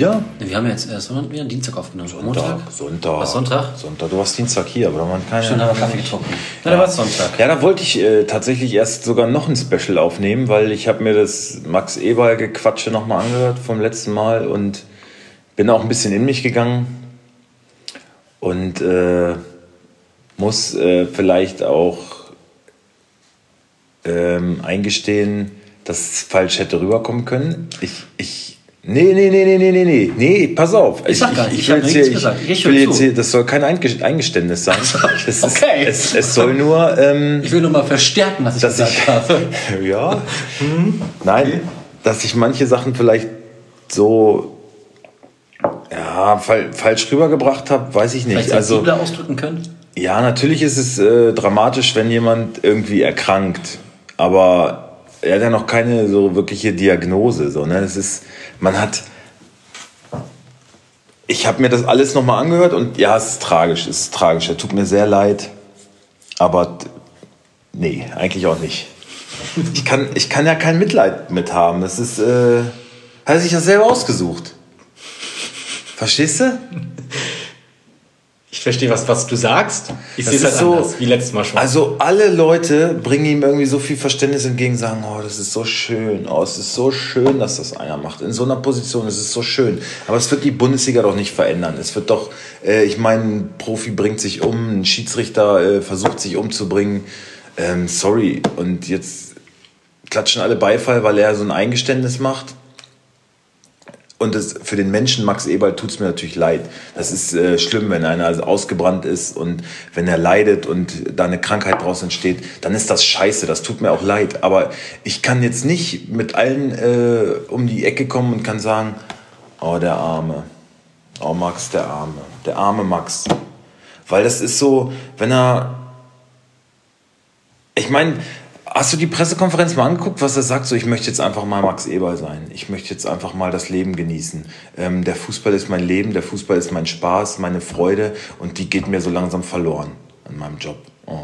wieder? Wir haben jetzt erst wann wieder Dienstag aufgenommen. Sonntag. Sonntag. Was, Sonntag? Sonntag. Du warst Dienstag hier, aber da waren keine. Schön, haben wir Kaffee getrunken. Ja, da war es Sonntag. Ja, da wollte ich äh, tatsächlich erst sogar noch ein Special aufnehmen, weil ich habe mir das Max Eberl Gequatsche nochmal angehört vom letzten Mal und bin auch ein bisschen in mich gegangen und äh, muss äh, vielleicht auch ähm, eingestehen, dass es falsch hätte rüberkommen können. Ich, ich, Nee, nee, nee, nee, nee, nee, nee, nee, pass auf. Ich, sag gar nicht, ich, ich, ich nichts hier, gesagt. Ich, ich will jetzt hier, das soll kein Eingeständnis sein. Es okay. Es, es, soll nur... Ähm, ich will nur mal verstärken, was ich dass gesagt ich, habe. ja. Hm? Nein, okay. dass ich manche Sachen vielleicht so ja, falsch rübergebracht habe, weiß ich nicht. Vielleicht also, du da ausdrücken können? Ja, natürlich ist es äh, dramatisch, wenn jemand irgendwie erkrankt. Aber er hat ja noch keine so wirkliche Diagnose. So, ne? Es ist, man hat, ich habe mir das alles nochmal angehört und ja, es ist tragisch, es ist tragisch. Er tut mir sehr leid, aber nee, eigentlich auch nicht. Ich kann, ich kann ja kein Mitleid mit haben. Das ist, äh, hat er sich das selber ausgesucht. Verstehst du? Ich verstehe, was, was du sagst. Ich Das sehe es halt so- anders, wie letztes Mal schon. Also alle Leute bringen ihm irgendwie so viel Verständnis entgegen, sagen, oh, das ist so schön, oh, es ist so schön, dass das einer macht. In so einer Position, es ist so schön. Aber es wird die Bundesliga doch nicht verändern. Es wird doch, äh, ich meine, ein Profi bringt sich um, ein Schiedsrichter äh, versucht sich umzubringen. Ähm, sorry. Und jetzt klatschen alle Beifall, weil er so ein Eingeständnis macht. Und das, für den Menschen Max Eberl tut es mir natürlich leid. Das ist äh, schlimm, wenn einer also ausgebrannt ist und wenn er leidet und da eine Krankheit draus entsteht, dann ist das scheiße, das tut mir auch leid. Aber ich kann jetzt nicht mit allen äh, um die Ecke kommen und kann sagen, oh der Arme, oh Max, der Arme, der arme Max. Weil das ist so, wenn er ich meine, hast du die Pressekonferenz mal angeguckt, was er sagt? So, ich möchte jetzt einfach mal Max Eberl sein. Ich möchte jetzt einfach mal das Leben genießen. Ähm, der Fußball ist mein Leben, der Fußball ist mein Spaß, meine Freude und die geht mir so langsam verloren an meinem Job. Oh.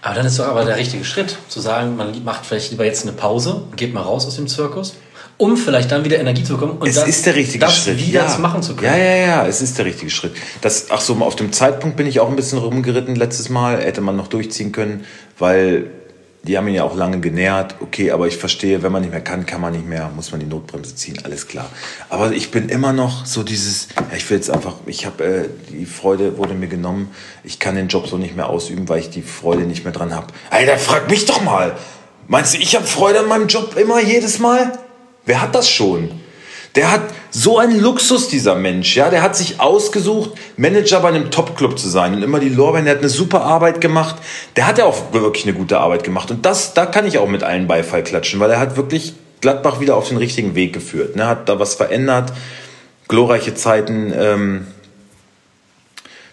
Aber dann ist doch aber der richtige Schritt, zu sagen, man macht vielleicht lieber jetzt eine Pause, geht mal raus aus dem Zirkus, um vielleicht dann wieder Energie zu bekommen und Es das, ist der richtige das Schritt. wieder ja. zu machen zu können. Ja, ja, ja, es ist der richtige Schritt. Das, ach so, auf dem Zeitpunkt bin ich auch ein bisschen rumgeritten letztes Mal. Hätte man noch durchziehen können, weil die haben ihn ja auch lange genährt. Okay, aber ich verstehe, wenn man nicht mehr kann, kann man nicht mehr, muss man die Notbremse ziehen, alles klar. Aber ich bin immer noch so dieses, ja, ich will jetzt einfach, ich habe, äh, die Freude wurde mir genommen. Ich kann den Job so nicht mehr ausüben, weil ich die Freude nicht mehr dran habe. Alter, frag mich doch mal. Meinst du, ich habe Freude an meinem Job immer jedes Mal? Wer hat das schon? Der hat so einen Luxus, dieser Mensch. Ja, der hat sich ausgesucht, Manager bei einem Top-Club zu sein und immer die Lorbeeren. Der hat eine super Arbeit gemacht. Der hat ja auch wirklich eine gute Arbeit gemacht. Und das, da kann ich auch mit allen Beifall klatschen, weil er hat wirklich Gladbach wieder auf den richtigen Weg geführt. Ne, hat da was verändert, glorreiche Zeiten ähm,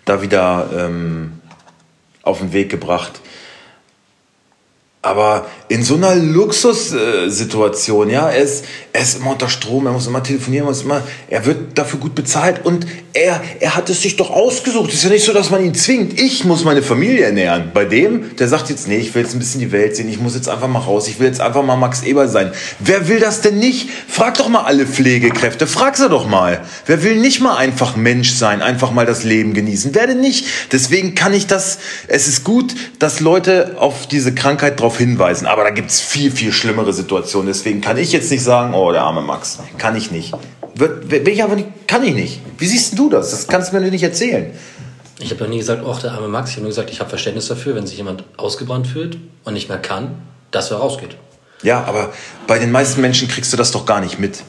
da wieder ähm, auf den Weg gebracht. Aber in so einer Luxussituation, ja, er ist, er ist immer unter Strom, er muss immer telefonieren, muss immer, er wird dafür gut bezahlt und er, er hat es sich doch ausgesucht. Es ist ja nicht so, dass man ihn zwingt. Ich muss meine Familie ernähren. Bei dem, der sagt jetzt, nee, ich will jetzt ein bisschen die Welt sehen, ich muss jetzt einfach mal raus, ich will jetzt einfach mal Max Eber sein. Wer will das denn nicht? Frag doch mal alle Pflegekräfte, frag sie doch mal. Wer will nicht mal einfach Mensch sein, einfach mal das Leben genießen? Wer denn nicht? Deswegen kann ich das, es ist gut, dass Leute auf diese Krankheit darauf hinweisen, aber da gibt es viel, viel schlimmere Situationen. Deswegen kann ich jetzt nicht sagen, oh, der arme Max. Kann ich nicht. Wird, will ich aber nicht, kann ich nicht. Wie siehst du das? Das kannst du mir nicht erzählen. Ich habe ja nie gesagt, oh, der arme Max. Ich habe nur gesagt, ich habe Verständnis dafür, wenn sich jemand ausgebrannt fühlt und nicht mehr kann, dass er rausgeht. Ja, aber bei den meisten Menschen kriegst du das doch gar nicht mit.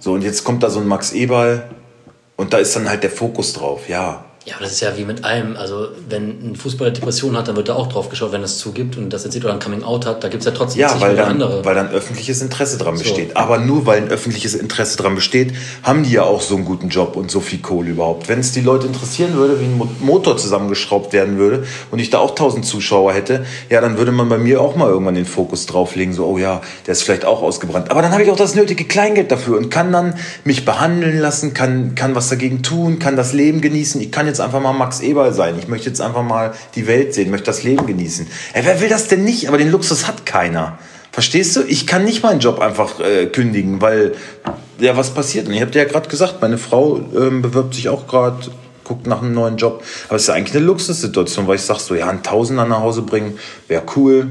So, und jetzt kommt da so ein Max Eberl und da ist dann halt der Fokus drauf, ja. Ja, aber das ist ja wie mit allem. Also, wenn ein Fußballer Depression hat, dann wird da auch drauf geschaut, wenn er es zugibt und das erzählt oder ein Coming-out hat. Da gibt es ja trotzdem Ja, weil dann, andere. weil dann öffentliches Interesse dran besteht. Aber nur weil ein öffentliches Interesse dran besteht, haben die ja auch so einen guten Job und so viel Kohle überhaupt. Wenn es die Leute interessieren würde, wie ein Mo- Motor zusammengeschraubt werden würde und ich da auch tausend Zuschauer hätte, ja, dann würde man bei mir auch mal irgendwann den Fokus drauflegen, so, oh ja, der ist vielleicht auch ausgebrannt. Aber dann habe ich auch das nötige Kleingeld dafür und kann dann mich behandeln lassen, kann, kann was dagegen tun, kann das Leben genießen. Ich kann jetzt einfach mal Max Eberl sein. Ich möchte jetzt einfach mal die Welt sehen, möchte das Leben genießen. Ey, wer will das denn nicht? Aber den Luxus hat keiner. Verstehst du? Ich kann nicht meinen Job einfach äh, kündigen, weil ja, was passiert? Und ich habe dir ja gerade gesagt, meine Frau ähm, bewirbt sich auch gerade, guckt nach einem neuen Job. Aber es ist ja eigentlich eine Luxussituation, weil ich sag so, ja, ein Tausender nach Hause bringen wäre cool.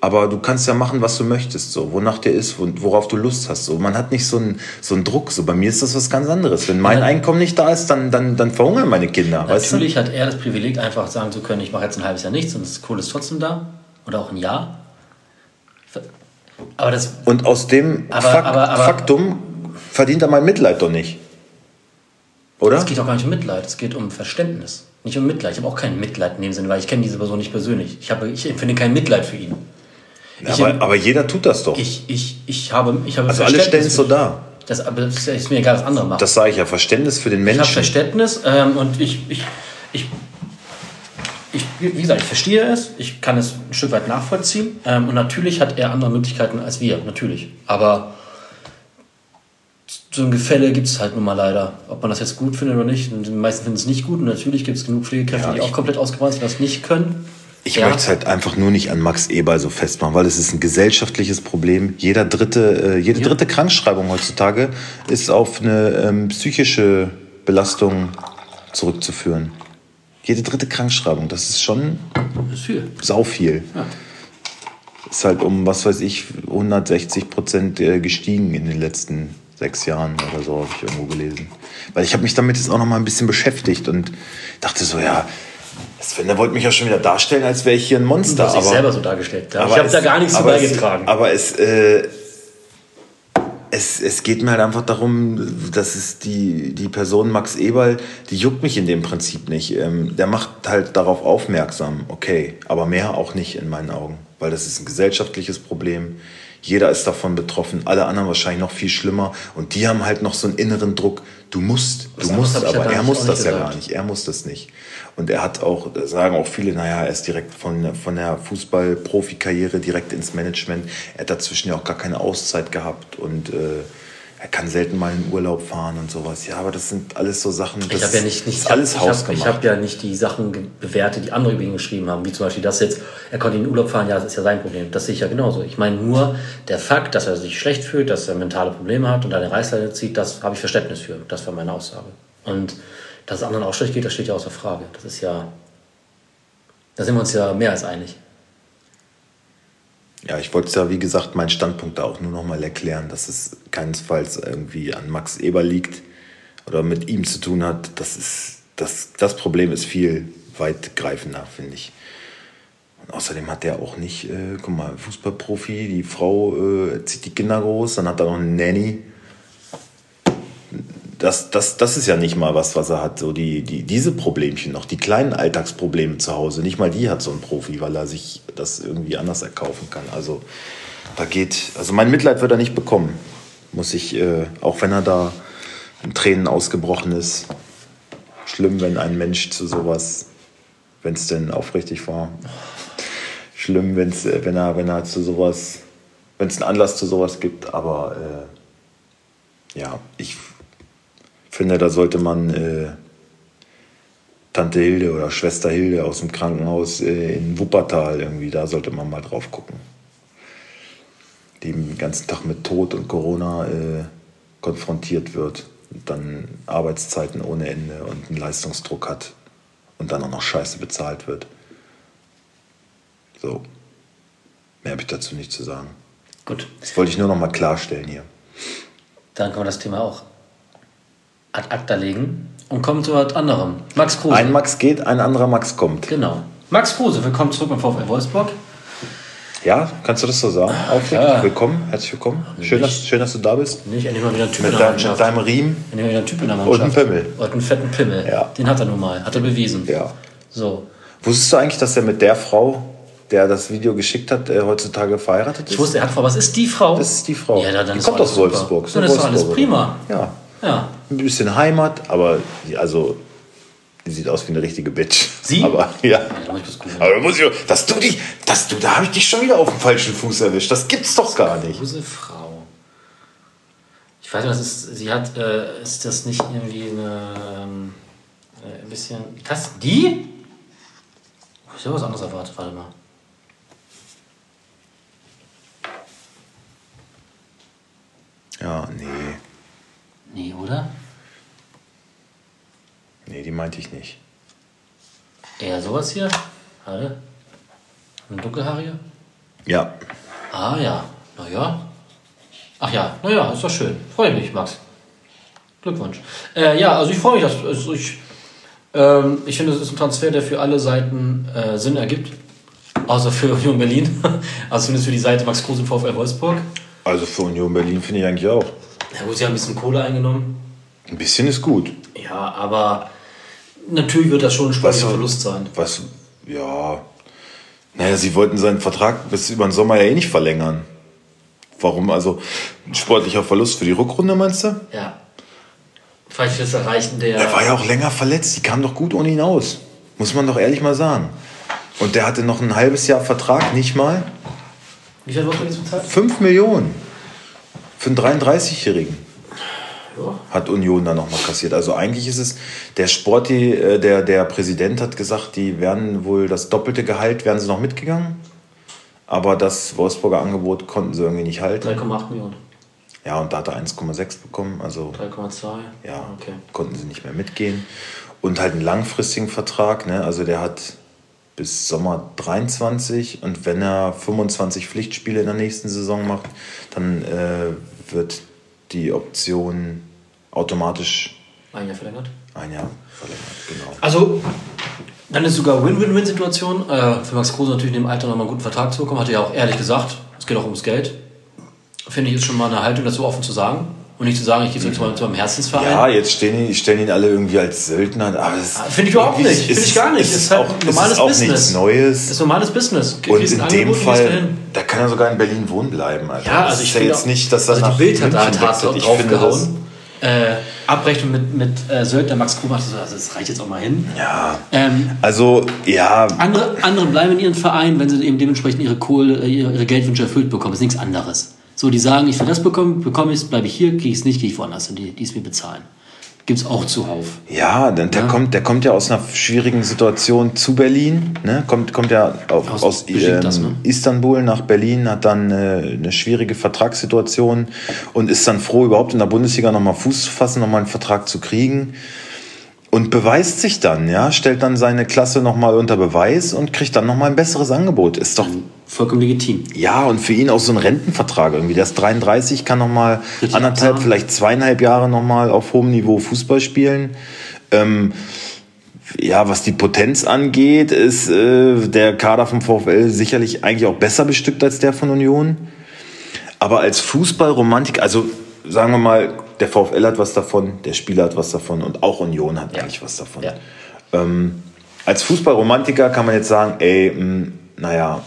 Aber du kannst ja machen, was du möchtest, so, wonach dir ist, wo- worauf du Lust hast. So. Man hat nicht so einen, so einen Druck. So. Bei mir ist das was ganz anderes. Wenn mein Ja. Einkommen nicht da ist, dann, dann, dann verhungern meine Kinder. Natürlich hat er das Privileg, einfach sagen zu können, ich mache jetzt ein halbes Jahr nichts und das Kohle ist trotzdem da. Oder auch ein Jahr. Aber das, Und aus dem Aber- Fak aber- aber- Faktum verdient er mein Mitleid doch nicht. Oder? es geht auch gar nicht um Mitleid, es geht um Verständnis. Nicht um Mitleid. Ich habe auch kein Mitleid in dem Sinne, weil ich kenne diese Person nicht persönlich. Ich, habe, ich empfinde kein Mitleid für ihn. Ich, aber, aber jeder tut das doch. ich, ich, ich habe, ich habe also alle stellen es so dar. Das, aber das ist, mir egal, was andere machen. Das sage ich ja. Verständnis für den Ich habe Menschen. Verständnis ähm, und ich, ich, ich, ich, wie gesagt, ich verstehe es, ich kann es ein Stück weit nachvollziehen ähm, und natürlich hat er andere Möglichkeiten als wir, natürlich. Aber so ein Gefälle gibt es halt nun mal leider. Ob man das jetzt gut findet oder nicht, die meisten finden es nicht gut und natürlich gibt es genug Pflegekräfte, Ja, die auch komplett ausgebrannt sind, das nicht können. Ich Ja. möchte es halt einfach nur nicht an Max Eberl so festmachen, weil es ist ein gesellschaftliches Problem. Jeder dritte, äh, jede Ja. dritte Krankschreibung heutzutage ist auf eine ähm, psychische Belastung zurückzuführen. Jede dritte Krankschreibung, das ist schon Das ist viel. sau viel. Ja. Ist halt um, was weiß ich, 160 Prozent äh, gestiegen in den letzten sechs Jahren oder so, habe ich irgendwo gelesen. Weil ich habe mich damit jetzt auch noch mal ein bisschen beschäftigt und dachte so, ja, Sven, der wollte mich ja schon wieder darstellen, als wäre ich hier ein Du Monster. hast dich aber, selber so dargestellt. Ja. aber Ich habe da gar nichts zu aber es- beigetragen. Aber es, äh, es, es geht mir halt einfach darum, dass es die, die Person Max Eberl, die juckt mich in dem Prinzip nicht. Ähm, der macht halt darauf aufmerksam, okay, aber mehr auch nicht in meinen Augen, weil das ist ein gesellschaftliches Problem. Jeder ist davon betroffen, alle anderen wahrscheinlich noch viel schlimmer und die haben halt noch so einen inneren Druck. Du musst, du musst, ja aber da er muss das nicht ja gesagt. gar nicht. Er muss das nicht. Und er hat auch, da sagen auch viele, naja, er ist direkt von, von der Fußball-Profikarriere direkt ins Management. Er hat dazwischen ja auch gar keine Auszeit gehabt und äh, er kann selten mal in Urlaub fahren und sowas. Ja, aber das sind alles so Sachen, das Ich habe ja nicht, nicht ist alles ich hab. Ich habe ja nicht die Sachen bewertet, die andere über ihn geschrieben haben, wie zum Beispiel das jetzt, er konnte in den Urlaub fahren, ja, das ist ja sein Problem. Das sehe ich ja genauso. Ich meine nur, der Fakt, dass er sich schlecht fühlt, dass er mentale Probleme hat und eine Reißleine zieht, das habe ich Verständnis für. Das war meine Aussage. Und dass es anderen auch schlecht geht, das steht ja außer Frage. Das ist ja, da sind wir uns ja mehr als einig. Ja, ich wollte ja, wie gesagt, meinen Standpunkt da auch nur noch mal erklären, dass es keinesfalls irgendwie an Max Eber liegt oder mit ihm zu tun hat. Das, ist, das, das Problem ist viel weitgreifender, finde ich. Und außerdem hat er auch nicht, äh, guck mal, Fußballprofi, die Frau äh, zieht die Kinder groß, dann hat er noch eine Nanny. Das, das, das ist ja nicht mal was, was er hat. So die, die, diese Problemchen noch, die kleinen Alltagsprobleme zu Hause, nicht mal die hat so ein Profi, weil er sich das irgendwie anders erkaufen kann. Also da geht, also mein Mitleid wird er nicht bekommen. Muss ich, äh, auch wenn er da in Tränen ausgebrochen ist. Schlimm, wenn ein Mensch zu sowas, wenn es denn aufrichtig war. Schlimm, wenn's, äh, wenn er, wenn er zu sowas, wenn es einen Anlass zu sowas gibt, aber äh, ja, ich finde, da sollte man äh, Tante Hilde oder Schwester Hilde aus dem Krankenhaus äh, in Wuppertal irgendwie, da sollte man mal drauf gucken. Die den ganzen Tag mit Tod und Corona äh, konfrontiert wird und dann Arbeitszeiten ohne Ende und einen Leistungsdruck hat und dann auch noch scheiße bezahlt wird. So. Mehr habe ich dazu nicht zu sagen. Gut, Das wollte ich nur noch mal klarstellen hier. dann können wir das Thema auch ad acta legen und kommen zu was anderem. Max Kruse. Ein Max geht, ein anderer Max kommt. Genau. Max Kruse, willkommen zurück beim VfL Wolfsburg. Ja, kannst du das so sagen? Aufrecht, klar. willkommen, herzlich willkommen. Schön dass, schön, dass du da bist. Nicht, endlich mal wieder ein Typ Mit, in der dein, mit Mannschaft. deinem Riemen. Endlich mal wieder ein Typ in der Und Mannschaft. einen Pimmel. Und einen fetten Pimmel. Ja. Den hat er nun mal. Hat er bewiesen. Ja. So. Wusstest du eigentlich, dass er mit der Frau, der das Video geschickt hat, äh, heutzutage verheiratet ist? Ich wusste, er hat Frau. Was ist die Frau? Das ist die Frau. Ja, dann, dann die kommt aus super. Wolfsburg. Ist Dann ist doch alles prima. Ja. Ja. Ein bisschen Heimat, aber die, also, die sieht aus wie eine richtige Bitch. Sie? Aber ja. Da muss ich. Aber da muss ich, dass du dich, dass du, da habe ich dich schon wieder auf dem falschen Fuß erwischt. Das gibt's doch gar nicht. Kruse Frau. Ich weiß nicht, was ist. Sie hat. Äh, ist das nicht irgendwie eine. Ähm, äh, ein bisschen. Das? Die? Ich habe was anderes erwartet. Warte mal. Ja, nee. Nee, oder? Nee, die meinte ich nicht. Eher sowas hier? Haare? Eine dunkelhaarige? Ja. Ah ja, naja. Ach ja, naja, ist doch schön. Freue mich, Max. Glückwunsch. Äh, ja, also ich freue mich, dass also ich, ähm, ich finde, es ist ein Transfer, der für alle Seiten äh, Sinn ergibt. Außer für Union Berlin. also zumindest für die Seite Max Kruse im VfL Wolfsburg. Also für Union Berlin finde ich eigentlich auch. Ja gut, sie haben ein bisschen Kohle eingenommen. Ein bisschen ist gut. Ja, aber natürlich wird das schon ein sportlicher Verlust sein. Was, ja. Naja, sie wollten seinen Vertrag bis über den Sommer ja eh nicht verlängern. Warum? Also ein sportlicher Verlust für die Rückrunde, meinst du? Ja. Vielleicht es erreichen, der. Er war ja auch länger verletzt. Die kam doch gut ohne ihn aus. Muss man doch ehrlich mal sagen. Und der hatte noch ein halbes Jahr Vertrag, nicht mal. Wie viel man jetzt bezahlt? 5 Millionen. Für einen 33-Jährigen Ja. hat Union dann nochmal kassiert. Also eigentlich ist es, der Sporti, äh, der, der Präsident hat gesagt, die werden wohl das doppelte Gehalt, wären sie noch mitgegangen. Aber das Wolfsburger Angebot konnten sie irgendwie nicht halten. 3,8 Millionen. Ja, und da hat er 1,6 bekommen. Also 3,2. ja, Okay. konnten sie nicht mehr mitgehen. Und halt einen langfristigen Vertrag. Ne? Also der hat bis Sommer 23 und wenn er 25 Pflichtspiele in der nächsten Saison macht, dann äh, wird die Option automatisch Ein Jahr verlängert. ein Jahr verlängert. Genau. Also, dann ist sogar Win-Win-Win-Situation. Äh, für Max Kruse natürlich in dem Alter nochmal einen guten Vertrag zu bekommen. Hat er ja auch ehrlich gesagt. Es geht auch ums Geld. Finde ich, ist schon mal eine Haltung dazu offen zu sagen. Und nicht zu sagen, ich gehe jetzt mal zu meinem Herzensverein. Ja, jetzt stehen die, stellen ihn alle irgendwie als Söldner. Aber das Ah, Finde ich überhaupt nicht. Finde ich gar nicht. Ist, ist halt auch, normales ist auch Business. nichts Neues. Das ist normales Business. Und in dem Angebot, gehst Fall, da kann er sogar in Berlin wohnen bleiben. Alter. Ja, Das also ich ist ja jetzt auch- nicht, dass er also nach die Bild hat da halt hart das, draufgehauen. Äh, Abrechnung mit, mit äh, Söldner Max Kruse, also das reicht jetzt auch mal hin. ja, Ähm, also ja, andere, andere bleiben in ihren Verein, wenn sie eben dementsprechend ihre Kohle, ihre, ihre Geldwünsche erfüllt bekommen. Das ist nichts anderes. So, die sagen, ich will das bekommen, bekomme ich es, bleibe ich hier, kriege ich es nicht, gehe ich woanders hin, die, die es mir bezahlen. Gibt es auch zuhauf. Ja, denn der, Ja. Kommt, der kommt ja aus einer schwierigen Situation zu Berlin. Ne? Kommt, kommt ja auf, Aus aus, ähm, ne? Istanbul nach Berlin, hat dann äh, eine schwierige Vertragssituation und ist dann froh, überhaupt in der Bundesliga nochmal Fuß zu fassen, nochmal einen Vertrag zu kriegen. Und beweist sich dann, ja, stellt dann seine Klasse nochmal unter Beweis und kriegt dann nochmal ein besseres Angebot. Ist doch, Vollkommen legitim. ja, und für ihn auch so ein Rentenvertrag irgendwie. Der ist 33, kann nochmal anderthalb, absagen. vielleicht zweieinhalb Jahre nochmal auf hohem Niveau Fußball spielen. Ähm, ja, was die Potenz angeht, ist äh, der Kader vom VfL sicherlich eigentlich auch besser bestückt als der von Union. Aber als Fußballromantik, also sagen wir mal, der VfL hat was davon, der Spieler hat was davon und auch Union hat Ja. eigentlich was davon. Ja. Ähm, als Fußballromantiker kann man jetzt sagen, ey, mh, naja,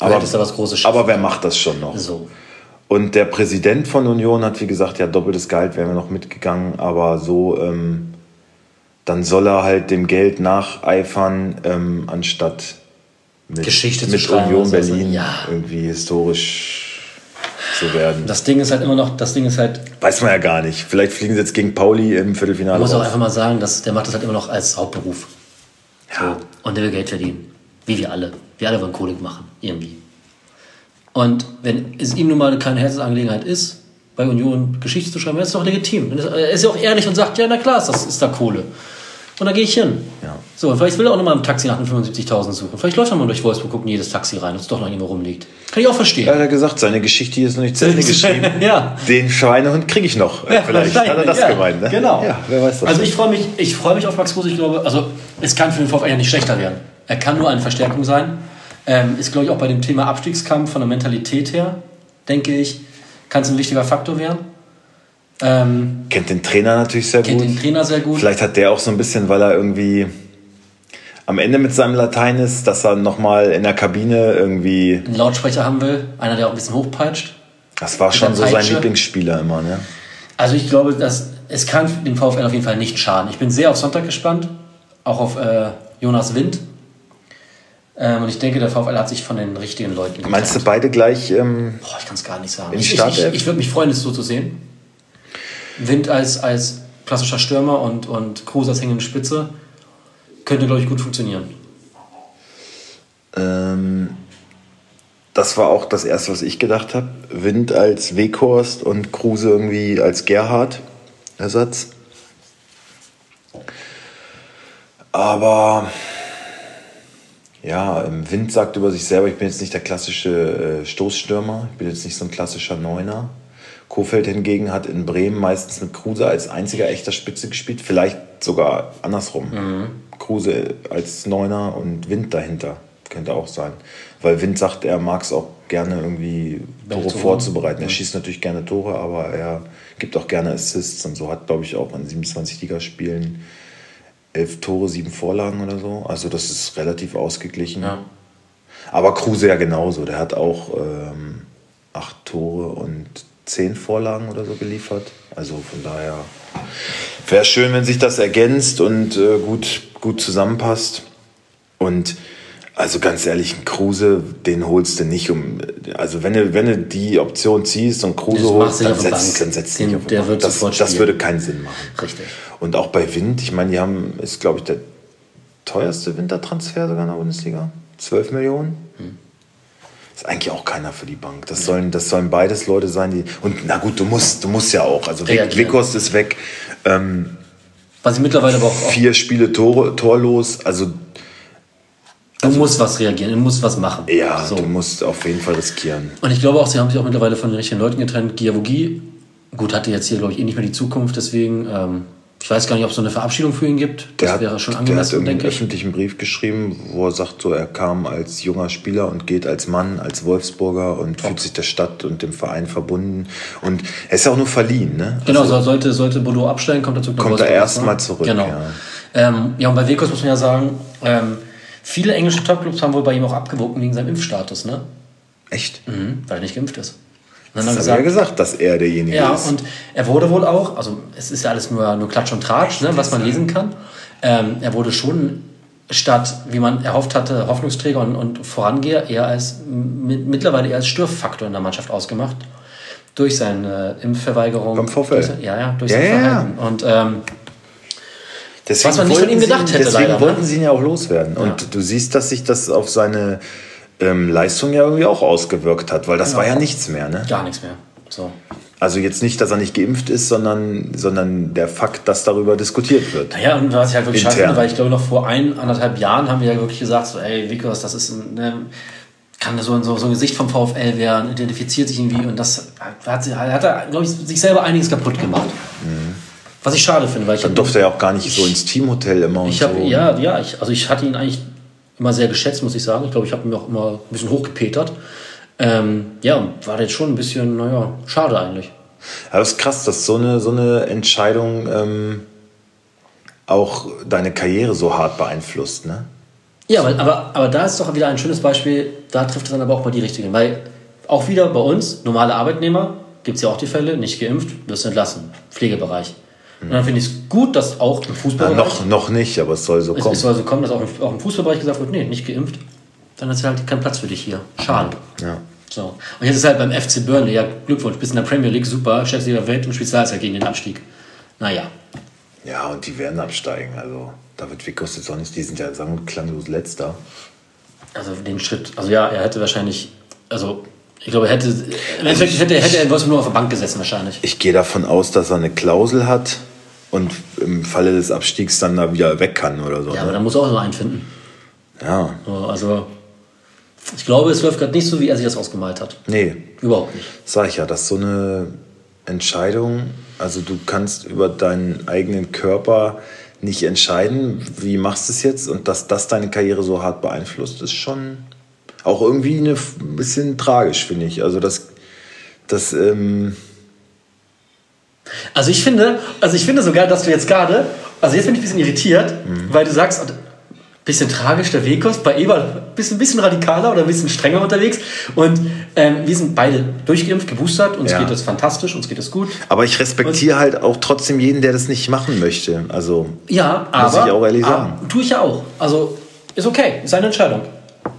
aber, hättest da was Großes aber wer macht das schon noch? So. Und der Präsident von Union hat, wie gesagt, ja, doppeltes Gehalt wären wir noch mitgegangen, aber so, ähm, dann soll er halt dem Geld nacheifern, ähm, anstatt mit, Geschichte zu mit schreiben Union so. Berlin Ja. irgendwie historisch zu werden. Das Ding ist halt immer noch, das Ding ist halt, Weiß man ja gar nicht. Vielleicht fliegen sie jetzt gegen Pauli im Viertelfinale man muss auch raus. einfach mal sagen, dass, der macht das halt immer noch als Hauptberuf. Ja. So. Und der will Geld verdienen. Wie wir alle. Wir alle wollen Kohle machen. Irgendwie. Und wenn es ihm nun mal keine Herzensangelegenheit ist, bei Union Geschichte zu schreiben, dann ist es doch legitim. Ist- Er ist ja auch ehrlich und sagt, ja, na klar, das, ist da Kohle. Und da gehe ich hin. Ja. So, und vielleicht will er auch nochmal ein Taxi nach den 75.000 suchen. Vielleicht läuft er mal durch Wolfsburg, guckt in jedes Taxi rein, ob es doch noch irgendwo rumliegt. Kann ich auch verstehen. Ja, hat er gesagt, seine Geschichte hier ist noch nicht zu Ende geschrieben. ja. Den Schweinehund kriege ich noch. Ja, Vielleicht hat er das ja, gemeint. Ne? Genau. Ja, wer weiß das. Also ich freue mich, ich freue mich auf Max Kruse. Ich glaube, also es kann für den VfL ja nicht schlechter werden. Er kann nur eine Verstärkung sein. Ähm, ist, glaube ich, auch bei dem Thema Abstiegskampf von der Mentalität her, denke ich, kann es ein wichtiger Faktor werden. Ähm, Kennt den Trainer natürlich sehr kennt gut. den Trainer sehr gut. Vielleicht hat der auch so ein bisschen, weil er irgendwie am Ende mit seinem Latein ist, dass er nochmal in der Kabine irgendwie. einen Lautsprecher haben will, einer, der auch ein bisschen hochpeitscht. Das war schon so sein. Lieblingsspieler immer, ne? Also ich glaube, dass es kann dem VfL auf jeden Fall nicht schaden. Ich bin sehr auf Sonntag gespannt, auch auf äh, Jonas Wind. Ähm, und ich denke, der VfL hat sich von den richtigen Leuten getrennt. Meinst du beide gleich? Ähm, Boah, ich kann es gar nicht sagen. Ich, ich, ich, ich würde mich freuen, es so zu sehen. Wind als, als klassischer Stürmer und, und Kruse als hängende Spitze könnte, glaube ich, gut funktionieren. ähm, das war auch das erste, was ich gedacht habe. Wind als Weghorst und Kruse irgendwie als Gerhard Ersatz. Aber ja, im Wind sagt über sich selber, ich bin jetzt nicht der klassische äh, Stoßstürmer, ich bin jetzt nicht so ein klassischer Neuner. Kofeld hingegen hat in Bremen meistens mit Kruse als einziger echter Spitze gespielt, vielleicht sogar andersrum. Kruse als Neuner und Wind dahinter. Könnte auch sein. Weil Wind sagt, er mag es auch gerne irgendwie Tore Tore. vorzubereiten. Er schießt natürlich gerne Tore, aber er gibt auch gerne Assists und so hat, glaube ich, auch in 27 Ligaspielen elf Tore, sieben Vorlagen oder so. Also das ist relativ ausgeglichen. Ja. Aber Kruse ja genauso. Der hat auch ähm, acht Tore und zehn Vorlagen oder so geliefert. Also von daher wäre schön, wenn sich das ergänzt und äh, gut, gut zusammenpasst. Und also ganz ehrlich, einen Kruse, den holst du nicht um. Also wenn du, wenn du die Option ziehst und Kruse Das holst, dann setzt, dann setzt Den- dich auf der wird das, sofort das spielen. würde keinen Sinn machen. Richtig. Und auch bei Wind, ich meine, die haben, ist glaube ich der teuerste Wintertransfer sogar in der Bundesliga. 12 Millionen. Ist eigentlich auch keiner für die Bank. Das sollen, das sollen beides Leute sein, die. Und na gut, du musst, du musst ja auch. Also. Wickhorst ist weg. Ähm, Was ich mittlerweile aber auch, auch vier Spiele Tore, torlos. Also du musst was reagieren, du musst was machen. ja, so. du musst auf jeden Fall riskieren. Und ich glaube auch, sie haben sich auch mittlerweile von den richtigen Leuten getrennt. Giavogi, gut, hatte jetzt hier, glaube ich, eh nicht mehr die Zukunft, deswegen, ähm, ich weiß gar nicht, ob es so eine Verabschiedung für ihn gibt. Das wäre schon der hat angemessen, irgendwie einen denke ich. öffentlichen Brief geschrieben, wo er sagt, so, er kam als junger Spieler und geht als Mann, als Wolfsburger und fühlt sich der Stadt und dem Verein verbunden. Und er ist ja auch nur verliehen, ne? Genau, Also, so, sollte, sollte Bodo absteigen, kommt er zurück Kommt er Wolfsburg, erst ne? mal zurück, Genau. ja. Ähm, ja, und bei Wekos muss man ja sagen, ähm, viele englische Topclubs haben wohl bei ihm auch abgewogen wegen seinem Impfstatus, ne? echt? Mhm, weil er nicht geimpft ist. Und Das haben hat er ja gesagt, gesagt, dass er derjenige ja, ist. und er wurde wohl auch, also es ist ja alles nur, nur Klatsch und Tratsch, ne, was man lesen kann. Ähm, er wurde schon statt, wie man erhofft hatte, Hoffnungsträger und, und Vorangeher eher als mi- mittlerweile eher als Störfaktor in der Mannschaft ausgemacht. Durch seine Impfverweigerung. Beim sein- ja, ja, durch Ja, sein ja, ja. Verhalten. Und ähm, Deswegen Was man nicht von ihm gedacht ihn- hätte, Deswegen leider, ne? wollten sie ihn ja auch loswerden. Und du siehst, dass sich das auf seine ähm, Leistung ja irgendwie auch ausgewirkt hat, weil das war ja nichts mehr. Ne? gar nichts mehr. So. Also jetzt nicht, dass er nicht geimpft ist, sondern, sondern der Fakt, dass darüber diskutiert wird. Naja, und was ich halt wirklich scheiße finde, weil ich glaube, noch vor ein, anderthalb Jahren haben wir ja wirklich gesagt, so, ey, Vickers, das ist ein, ne, kann so, so, so ein Gesicht vom VfL werden, identifiziert sich irgendwie und das hat, sie- hat er, glaube ich, sich selber einiges kaputt gemacht. Was ich schade finde, weil ich Dann durfte er ja auch gar nicht so ins Teamhotel immer und Ich habe, so. ja, ja, ich, also ich hatte ihn eigentlich immer sehr geschätzt, muss ich sagen. Ich glaube, ich habe ihn auch immer ein bisschen hochgepetert. Ähm, ja, war jetzt schon ein bisschen, naja, schade eigentlich. Aber es ist krass, dass so eine, so eine Entscheidung ähm, auch deine Karriere so hart beeinflusst. Ne? Ja, weil, aber, aber da ist doch wieder ein schönes Beispiel, da trifft es dann aber auch mal die Richtigen. Weil auch wieder bei uns, normale Arbeitnehmer, gibt es ja auch die Fälle, nicht geimpft, wirst entlassen. Pflegebereich. Und dann finde ich es gut, dass auch im Ja, Fußballbereich, noch, noch nicht, aber es soll so es, kommen. es soll so kommen, dass auch im, auch im Fußballbereich gesagt wird, nee, nicht geimpft, dann ist halt kein Platz für dich hier. Schade. Ja. So. Und jetzt ist halt beim FC Burnley, ja, Glückwunsch, bist in der Premier League, super, stärkste der Welt und spielst da halt gegen den Abstieg. Naja. ja, und die werden absteigen. Also David Vickers jetzt auch nicht, die sind ja sang- und klanglos letzter. Also den Schritt, also ja, er hätte wahrscheinlich, also ich glaube, er hätte, im Endeffekt hätte, hätte er in Wolfsburg nur auf der Bank gesessen wahrscheinlich. Ich gehe davon aus, dass er eine Klausel hat und im Falle des Abstiegs dann da wieder weg kann oder so. Ja, aber ne? da muss auch so einen finden. ja. So, also ich glaube, es läuft gerade nicht so, wie er sich das ausgemalt hat. nee, Überhaupt nicht. sag ich ja, das ist so eine Entscheidung. Also du kannst über deinen eigenen Körper nicht entscheiden, wie machst du es jetzt und dass das deine Karriere so hart beeinflusst, ist schon auch irgendwie ein bisschen tragisch, finde ich. Also das, das ähm, Also ich finde, also ich finde sogar, dass du jetzt gerade, also jetzt bin ich ein bisschen irritiert, weil du sagst, bisschen tragisch, der Wekos, bei Eber bist ein bisschen radikaler oder ein bisschen strenger unterwegs und ähm, wir sind beide durchgeimpft, geboostert, uns Ja. geht das fantastisch, uns geht das gut. aber ich respektiere halt auch trotzdem jeden, der das nicht machen möchte. Also Ja, Muss aber ich auch ehrlich ah, sagen. tue ich ja auch. Also ist okay, ist seine Entscheidung.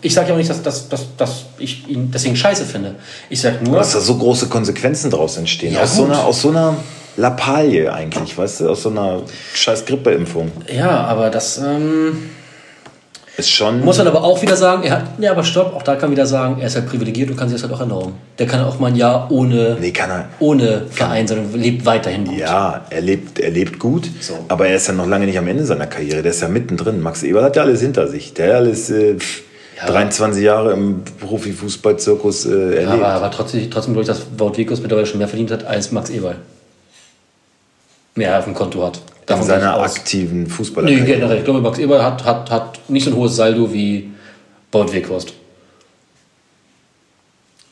Ich sage ja auch nicht, dass, dass, dass, dass ich ihn deswegen scheiße finde. Ich sage nur, dass da so große Konsequenzen draus entstehen. Ja, aus, so einer, aus so einer Lappalie eigentlich, weißt du, aus so einer scheiß Grippeimpfung. ja, aber das, ähm, Ist schon. Muss man aber auch wieder sagen, er hat, ja, aber stopp, auch da kann man wieder sagen, er ist halt privilegiert und kann sich das halt auch erlauben. Der kann auch mal ein Jahr ohne, Nee, kann er. ohne Verein und lebt weiterhin gut. Ja, er lebt, er lebt gut, So. aber er ist ja noch lange nicht am Ende seiner Karriere. Der ist ja mittendrin. Max Eberl hat ja alles hinter sich. Der hat alles äh, pff, 23 Jahre im Profifußballzirkus äh, erlebt. Aber, aber trotzdem, trotzdem glaube ich, dass Wout Weghorst mittlerweile schon mehr verdient hat als Max Eberl. Mehr auf dem Konto hat. in Davon ich seiner aktiven Nee, Fußballerkarriere. generell. Ich glaube, Max Eberl hat, hat, hat nicht so ein hohes Saldo wie Wout Weghorst.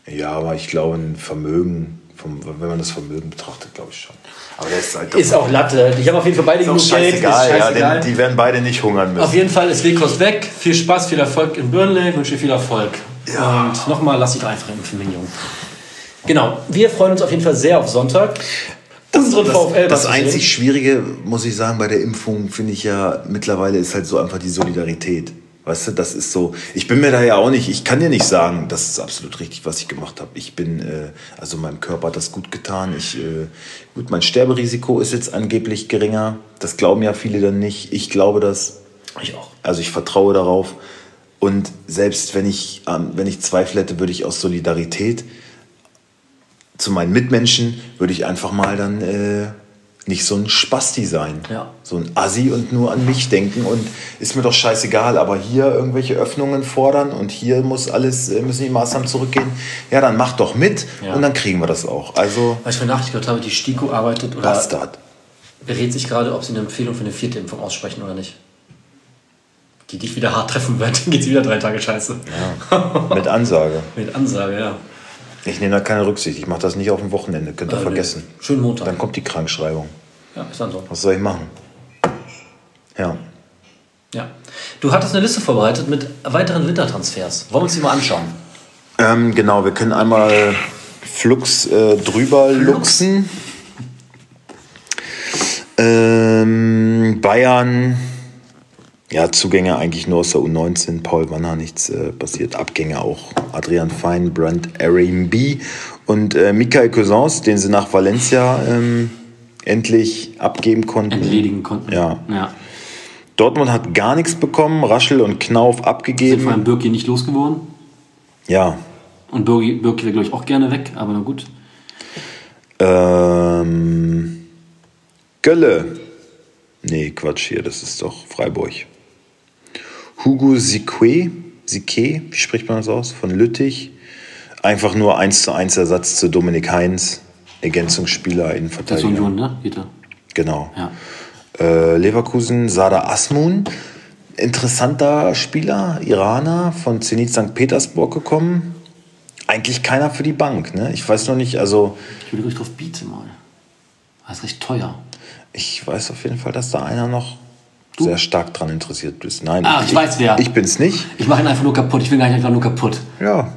Ja, aber ich glaube, ein Vermögen, vom, wenn man das Vermögen betrachtet, glaube ich schon. Aber der ist halt Ist auch Latte. Ich habe auf jeden Fall beide ist genug Geld. Ist scheißegal. Ja, scheißegal. denn die werden beide nicht hungern müssen. Auf jeden Fall ist Weghorst weg. Viel Spaß, viel Erfolg in Burnley. Wünsche dir viel Erfolg. Und nochmal, lass dich einfach impfen, Junge. Genau. Wir freuen uns auf jeden Fall sehr auf Sonntag. Unseren VfL das sehen. einzig Schwierige, muss ich sagen, bei der Impfung finde ich ja mittlerweile ist halt so einfach die Solidarität. Weißt du, das ist so. Ich bin mir da ja auch nicht, ich kann dir nicht sagen, das ist absolut richtig, was ich gemacht habe. Ich bin, äh, also meinem Körper hat das gut getan. Ich, äh, gut, mein Sterberisiko ist jetzt angeblich geringer. Das glauben ja viele dann nicht. Ich glaube das. Ich auch. Also ich vertraue darauf. Und selbst wenn ich, ähm, wenn ich Zweifel hätte, würde ich aus Solidarität zu meinen Mitmenschen, würde ich einfach mal dann äh, nicht so ein Spasti sein. Ja. So ein Assi und nur an mich denken und ist mir doch scheißegal, aber hier irgendwelche Öffnungen fordern und hier muss alles, äh, müssen die Maßnahmen zurückgehen. Ja, dann mach doch mit Ja. und dann kriegen wir das auch. Also Weil ich mir Nachricht gehört habe, die STIKO arbeitet oder Bastard. berät sich gerade, ob sie eine Empfehlung für eine vierte Impfung aussprechen oder nicht. Die dich wieder hart treffen wird, dann geht sie wieder drei Tage scheiße. Mit Ansage. Mit Ansage, ja. Ich nehme da keine Rücksicht. Ich mache das nicht auf dem Wochenende. Könnt ihr Äh, vergessen. nee. Schönen Montag. Dann kommt die Krankschreibung. Ja, ist dann so. Was soll ich machen? Ja. Ja. Du hattest eine Liste vorbereitet mit weiteren Wintertransfers. Wollen wir uns die mal anschauen? Ähm, genau, wir können einmal Flux äh, drüber luxen. Ähm, Bayern, ja, Zugänge eigentlich nur aus der U19. Paul Wanner, nichts äh, passiert. Abgänge auch. Adrian Fein, Brand Arimbi und äh, Michael Cousins, den sie nach Valencia ähm, endlich abgeben konnten. Entledigen konnten. Ja. ja. Dortmund hat gar nichts bekommen. Raschel und Knauf Sind vor abgegeben. allem Birki nicht losgeworden. Ja, Und Birki, Birki wäre, glaube ich, auch gerne weg, aber na gut. Ähm, Gölle. Nee, Quatsch hier, das ist doch Freiburg. Hugo Sique, Sique, wie spricht man das aus? Von Lüttich. Einfach nur 1 zu 1 Ersatz zu Dominik Heinz. Ergänzungsspieler, Das ist. Union, ne? Peter. Genau. Ja. Äh, Leverkusen, Sada Asmun. Interessanter Spieler, Iraner, von Zenit St. Petersburg gekommen. Eigentlich keiner für die Bank, ne? Ich weiß noch nicht, also Ich würde ruhig drauf bieten mal. Das ist recht teuer. Ich weiß auf jeden Fall, dass da einer noch sehr stark dran interessiert ist. Nein, Ah, ich weiß wer. Ich bin's nicht. Ich mache ihn einfach nur kaputt. Ich will gar nicht einfach nur kaputt. Ja.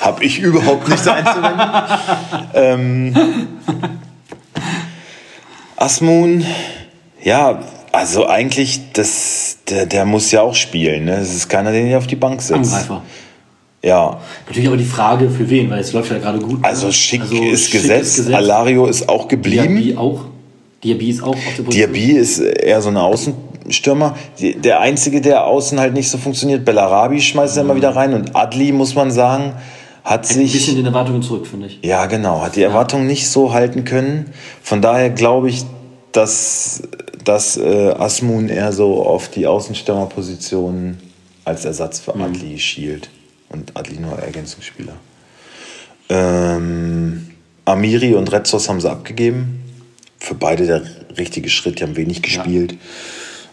Hab ich überhaupt nichts einzuwenden. ähm, Asmun, ja, also eigentlich, das, der, der muss ja auch spielen. Ne? Es ist keiner, den ihr auf die Bank setzt. Angreifer. Ja, Natürlich aber die Frage, für wen, weil es läuft ja gerade gut. also Schick Also ist Schick gesetzt, Alario ist auch geblieben. Diaby auch. Diaby ist auch auf der Position. Diaby ist eher so ein Außenstürmer. Die- Der einzige, der außen halt nicht so funktioniert, Bellarabi schmeißt er immer wieder rein und Adli, muss man sagen, hat Ein bisschen sich. den Erwartungen zurück, finde ich. Ja, genau, hat die Erwartungen nicht so halten können. Von daher glaube ich, dass, dass äh, Asmun eher so auf die Außenstürmerposition als Ersatz für Adli schielt. Und Adli nur Ergänzungsspieler. Ähm, Amiri und Retzos haben sie abgegeben. Für beide der richtige Schritt, die haben wenig gespielt.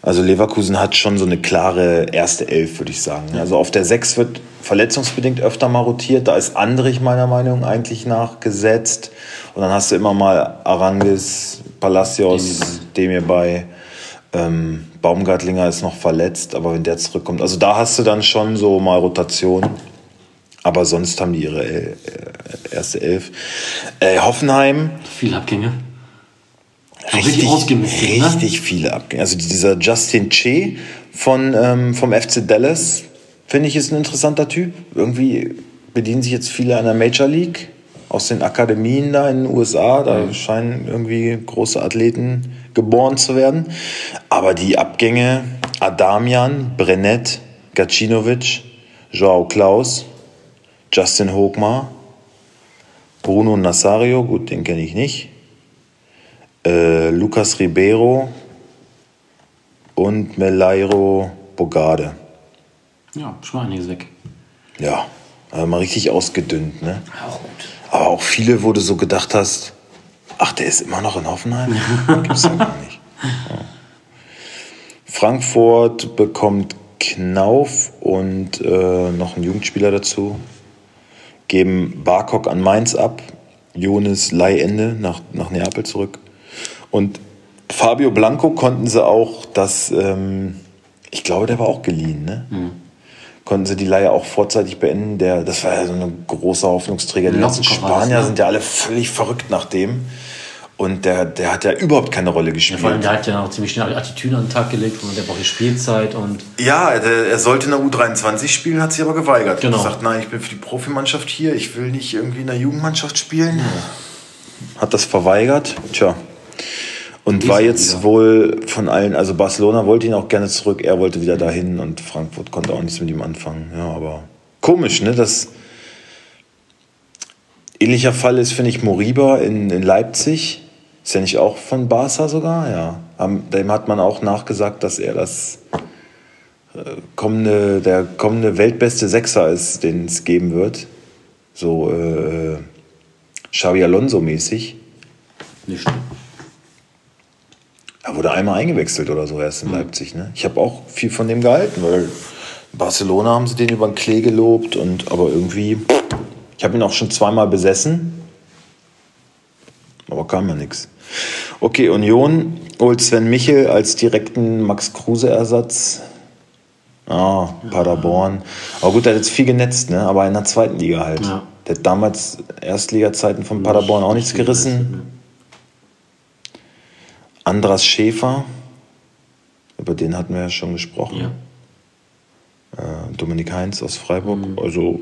Also Leverkusen hat schon so eine klare erste Elf, würde ich sagen. Also auf der 6 wird verletzungsbedingt öfter mal rotiert. Da ist Andrich meiner Meinung nach eigentlich nachgesetzt. Und dann hast du immer mal Arangis, Palacios, Demir bei. Ähm, Baumgartlinger ist noch verletzt, aber wenn der zurückkommt. Also da hast du dann schon so mal Rotation. Aber sonst haben die ihre äh, erste Elf. Äh, Hoffenheim, Viele Abgänge. Richtig ausgemistet, ne? richtig viele Abgänge. Also dieser Justin Che von, ähm, vom FC Dallas, finde ich, ist ein interessanter Typ. Irgendwie bedienen sich jetzt viele an der Major League aus den Akademien da in den USA. Da scheinen irgendwie große Athleten geboren zu werden. Aber die Abgänge, Adamian, Brennett, Gacinovic, Joao Klaus, Justin Hochmar, Bruno Nazario, gut, den kenne ich nicht, äh, Lucas Ribeiro und Melairo Bogade. Ja, schon einiges weg. Ja, aber mal richtig ausgedünnt, ne? Auch gut. Aber auch viele, wo du so gedacht hast, ach, der ist immer noch in Hoffenheim? Gibt's ja gar nicht. Ja. Frankfurt bekommt Knauf und äh, noch einen Jugendspieler dazu. Geben Barkok an Mainz ab. Jonas Leihende nach, nach Neapel zurück. Und Fabio Blanco konnten sie auch das, ähm, ich glaube, der war auch geliehen, ne? Konnten sie die Leihe auch vorzeitig beenden. Der, das war ja so ein großer Hoffnungsträger. Die ganzen war das, Spanier ne? sind ja alle völlig verrückt nach dem. Und der, der hat ja überhaupt keine Rolle gespielt. Vor allem, der hat ja auch ziemlich schnell Attitüde an den Tag gelegt und der braucht Spielzeit und Ja, er, er sollte in der U23 spielen, hat sich aber geweigert. Genau. Hat gesagt, nein, ich bin für die Profimannschaft hier, ich will nicht irgendwie in der Jugendmannschaft spielen. Hat das verweigert. Tja. Und war jetzt wieder? wohl von allen, also Barcelona wollte ihn auch gerne zurück, er wollte wieder dahin und Frankfurt konnte auch nichts mit ihm anfangen. Ja, aber komisch, ne? Das ähnlicher Fall ist, finde ich, Moriba in, in Leipzig. Ist ja nicht auch von Barca sogar? Ja. Dem hat man auch nachgesagt, dass er das äh, kommende, der kommende weltbeste Sechser ist, den es geben wird. So äh, Xavi Alonso mäßig. nicht. Er wurde einmal eingewechselt oder so erst in Leipzig. Ne? Ich habe auch viel von dem gehalten, weil in Barcelona haben sie den über den Klee gelobt und aber irgendwie, ich habe ihn auch schon zweimal besessen, aber kam ja nichts. Okay, Union holt Sven Michel als direkten Max Kruse-Ersatz. Ah, Paderborn. Aber gut, der hat jetzt viel genetzt, ne? aber in der zweiten Liga halt. Ja. Der hat damals Erstliga-Zeiten von Paderborn auch nichts gerissen. Andras Schäfer, über den hatten wir ja schon gesprochen. Ja. Äh, Dominik Heinz aus Freiburg, also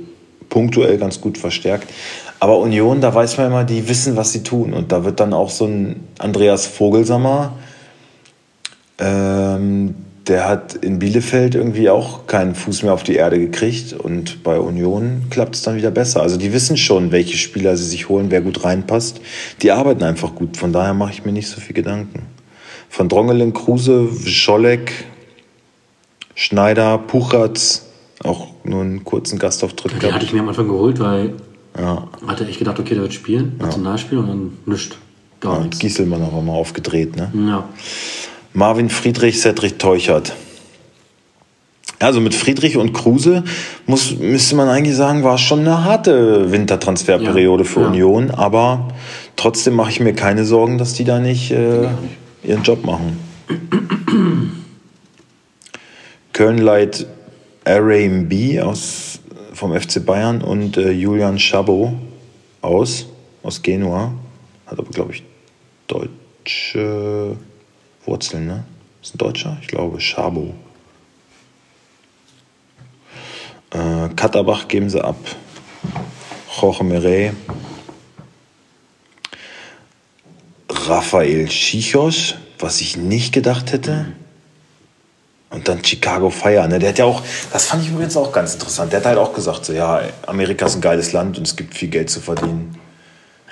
punktuell ganz gut verstärkt. Aber Union, da weiß man immer, die wissen, was sie tun. Und da wird dann auch so ein Andreas Vogelsammer, ähm, der hat in Bielefeld irgendwie auch keinen Fuß mehr auf die Erde gekriegt. Und bei Union klappt es dann wieder besser. Also die wissen schon, welche Spieler sie sich holen, wer gut reinpasst. Die arbeiten einfach gut. Von daher mache ich mir nicht so viel Gedanken. Von Drongelen, Kruse, Scholleck, Schneider, Puchatz, auch nur einen kurzen Gastauftritt Den hatte ich mir am Anfang geholt, weil Ja, hatte echt gedacht, okay, der wird spielen, Nationalspiel und dann nichts. Gar und nichts. Gieselmann auch mal aufgedreht. Ne? Ja. Marvin Friedrich, Cedric Teuchert. Also mit Friedrich und Kruse muss, müsste man eigentlich sagen, war schon eine harte Wintertransferperiode Ja, für ja. Union, aber trotzdem mache ich mir keine Sorgen, dass die da nicht, äh. Ihren Job machen. Köln leiht R.A.M.B. aus vom FC Bayern und äh, Julian Chabot aus, aus Genua. Hat aber, glaube ich, deutsche Wurzeln, ne? Ist ein Deutscher? Ich glaube, Chabot. Äh, Katterbach geben sie ab. Jorge Meret. Rafael Chichos, was ich nicht gedacht hätte. Und dann Chicago Fire, ne? Der hat ja auch, das fand ich übrigens auch ganz interessant. Der hat halt auch gesagt, so, ja, Amerika ist ein geiles Land und es gibt viel Geld zu verdienen.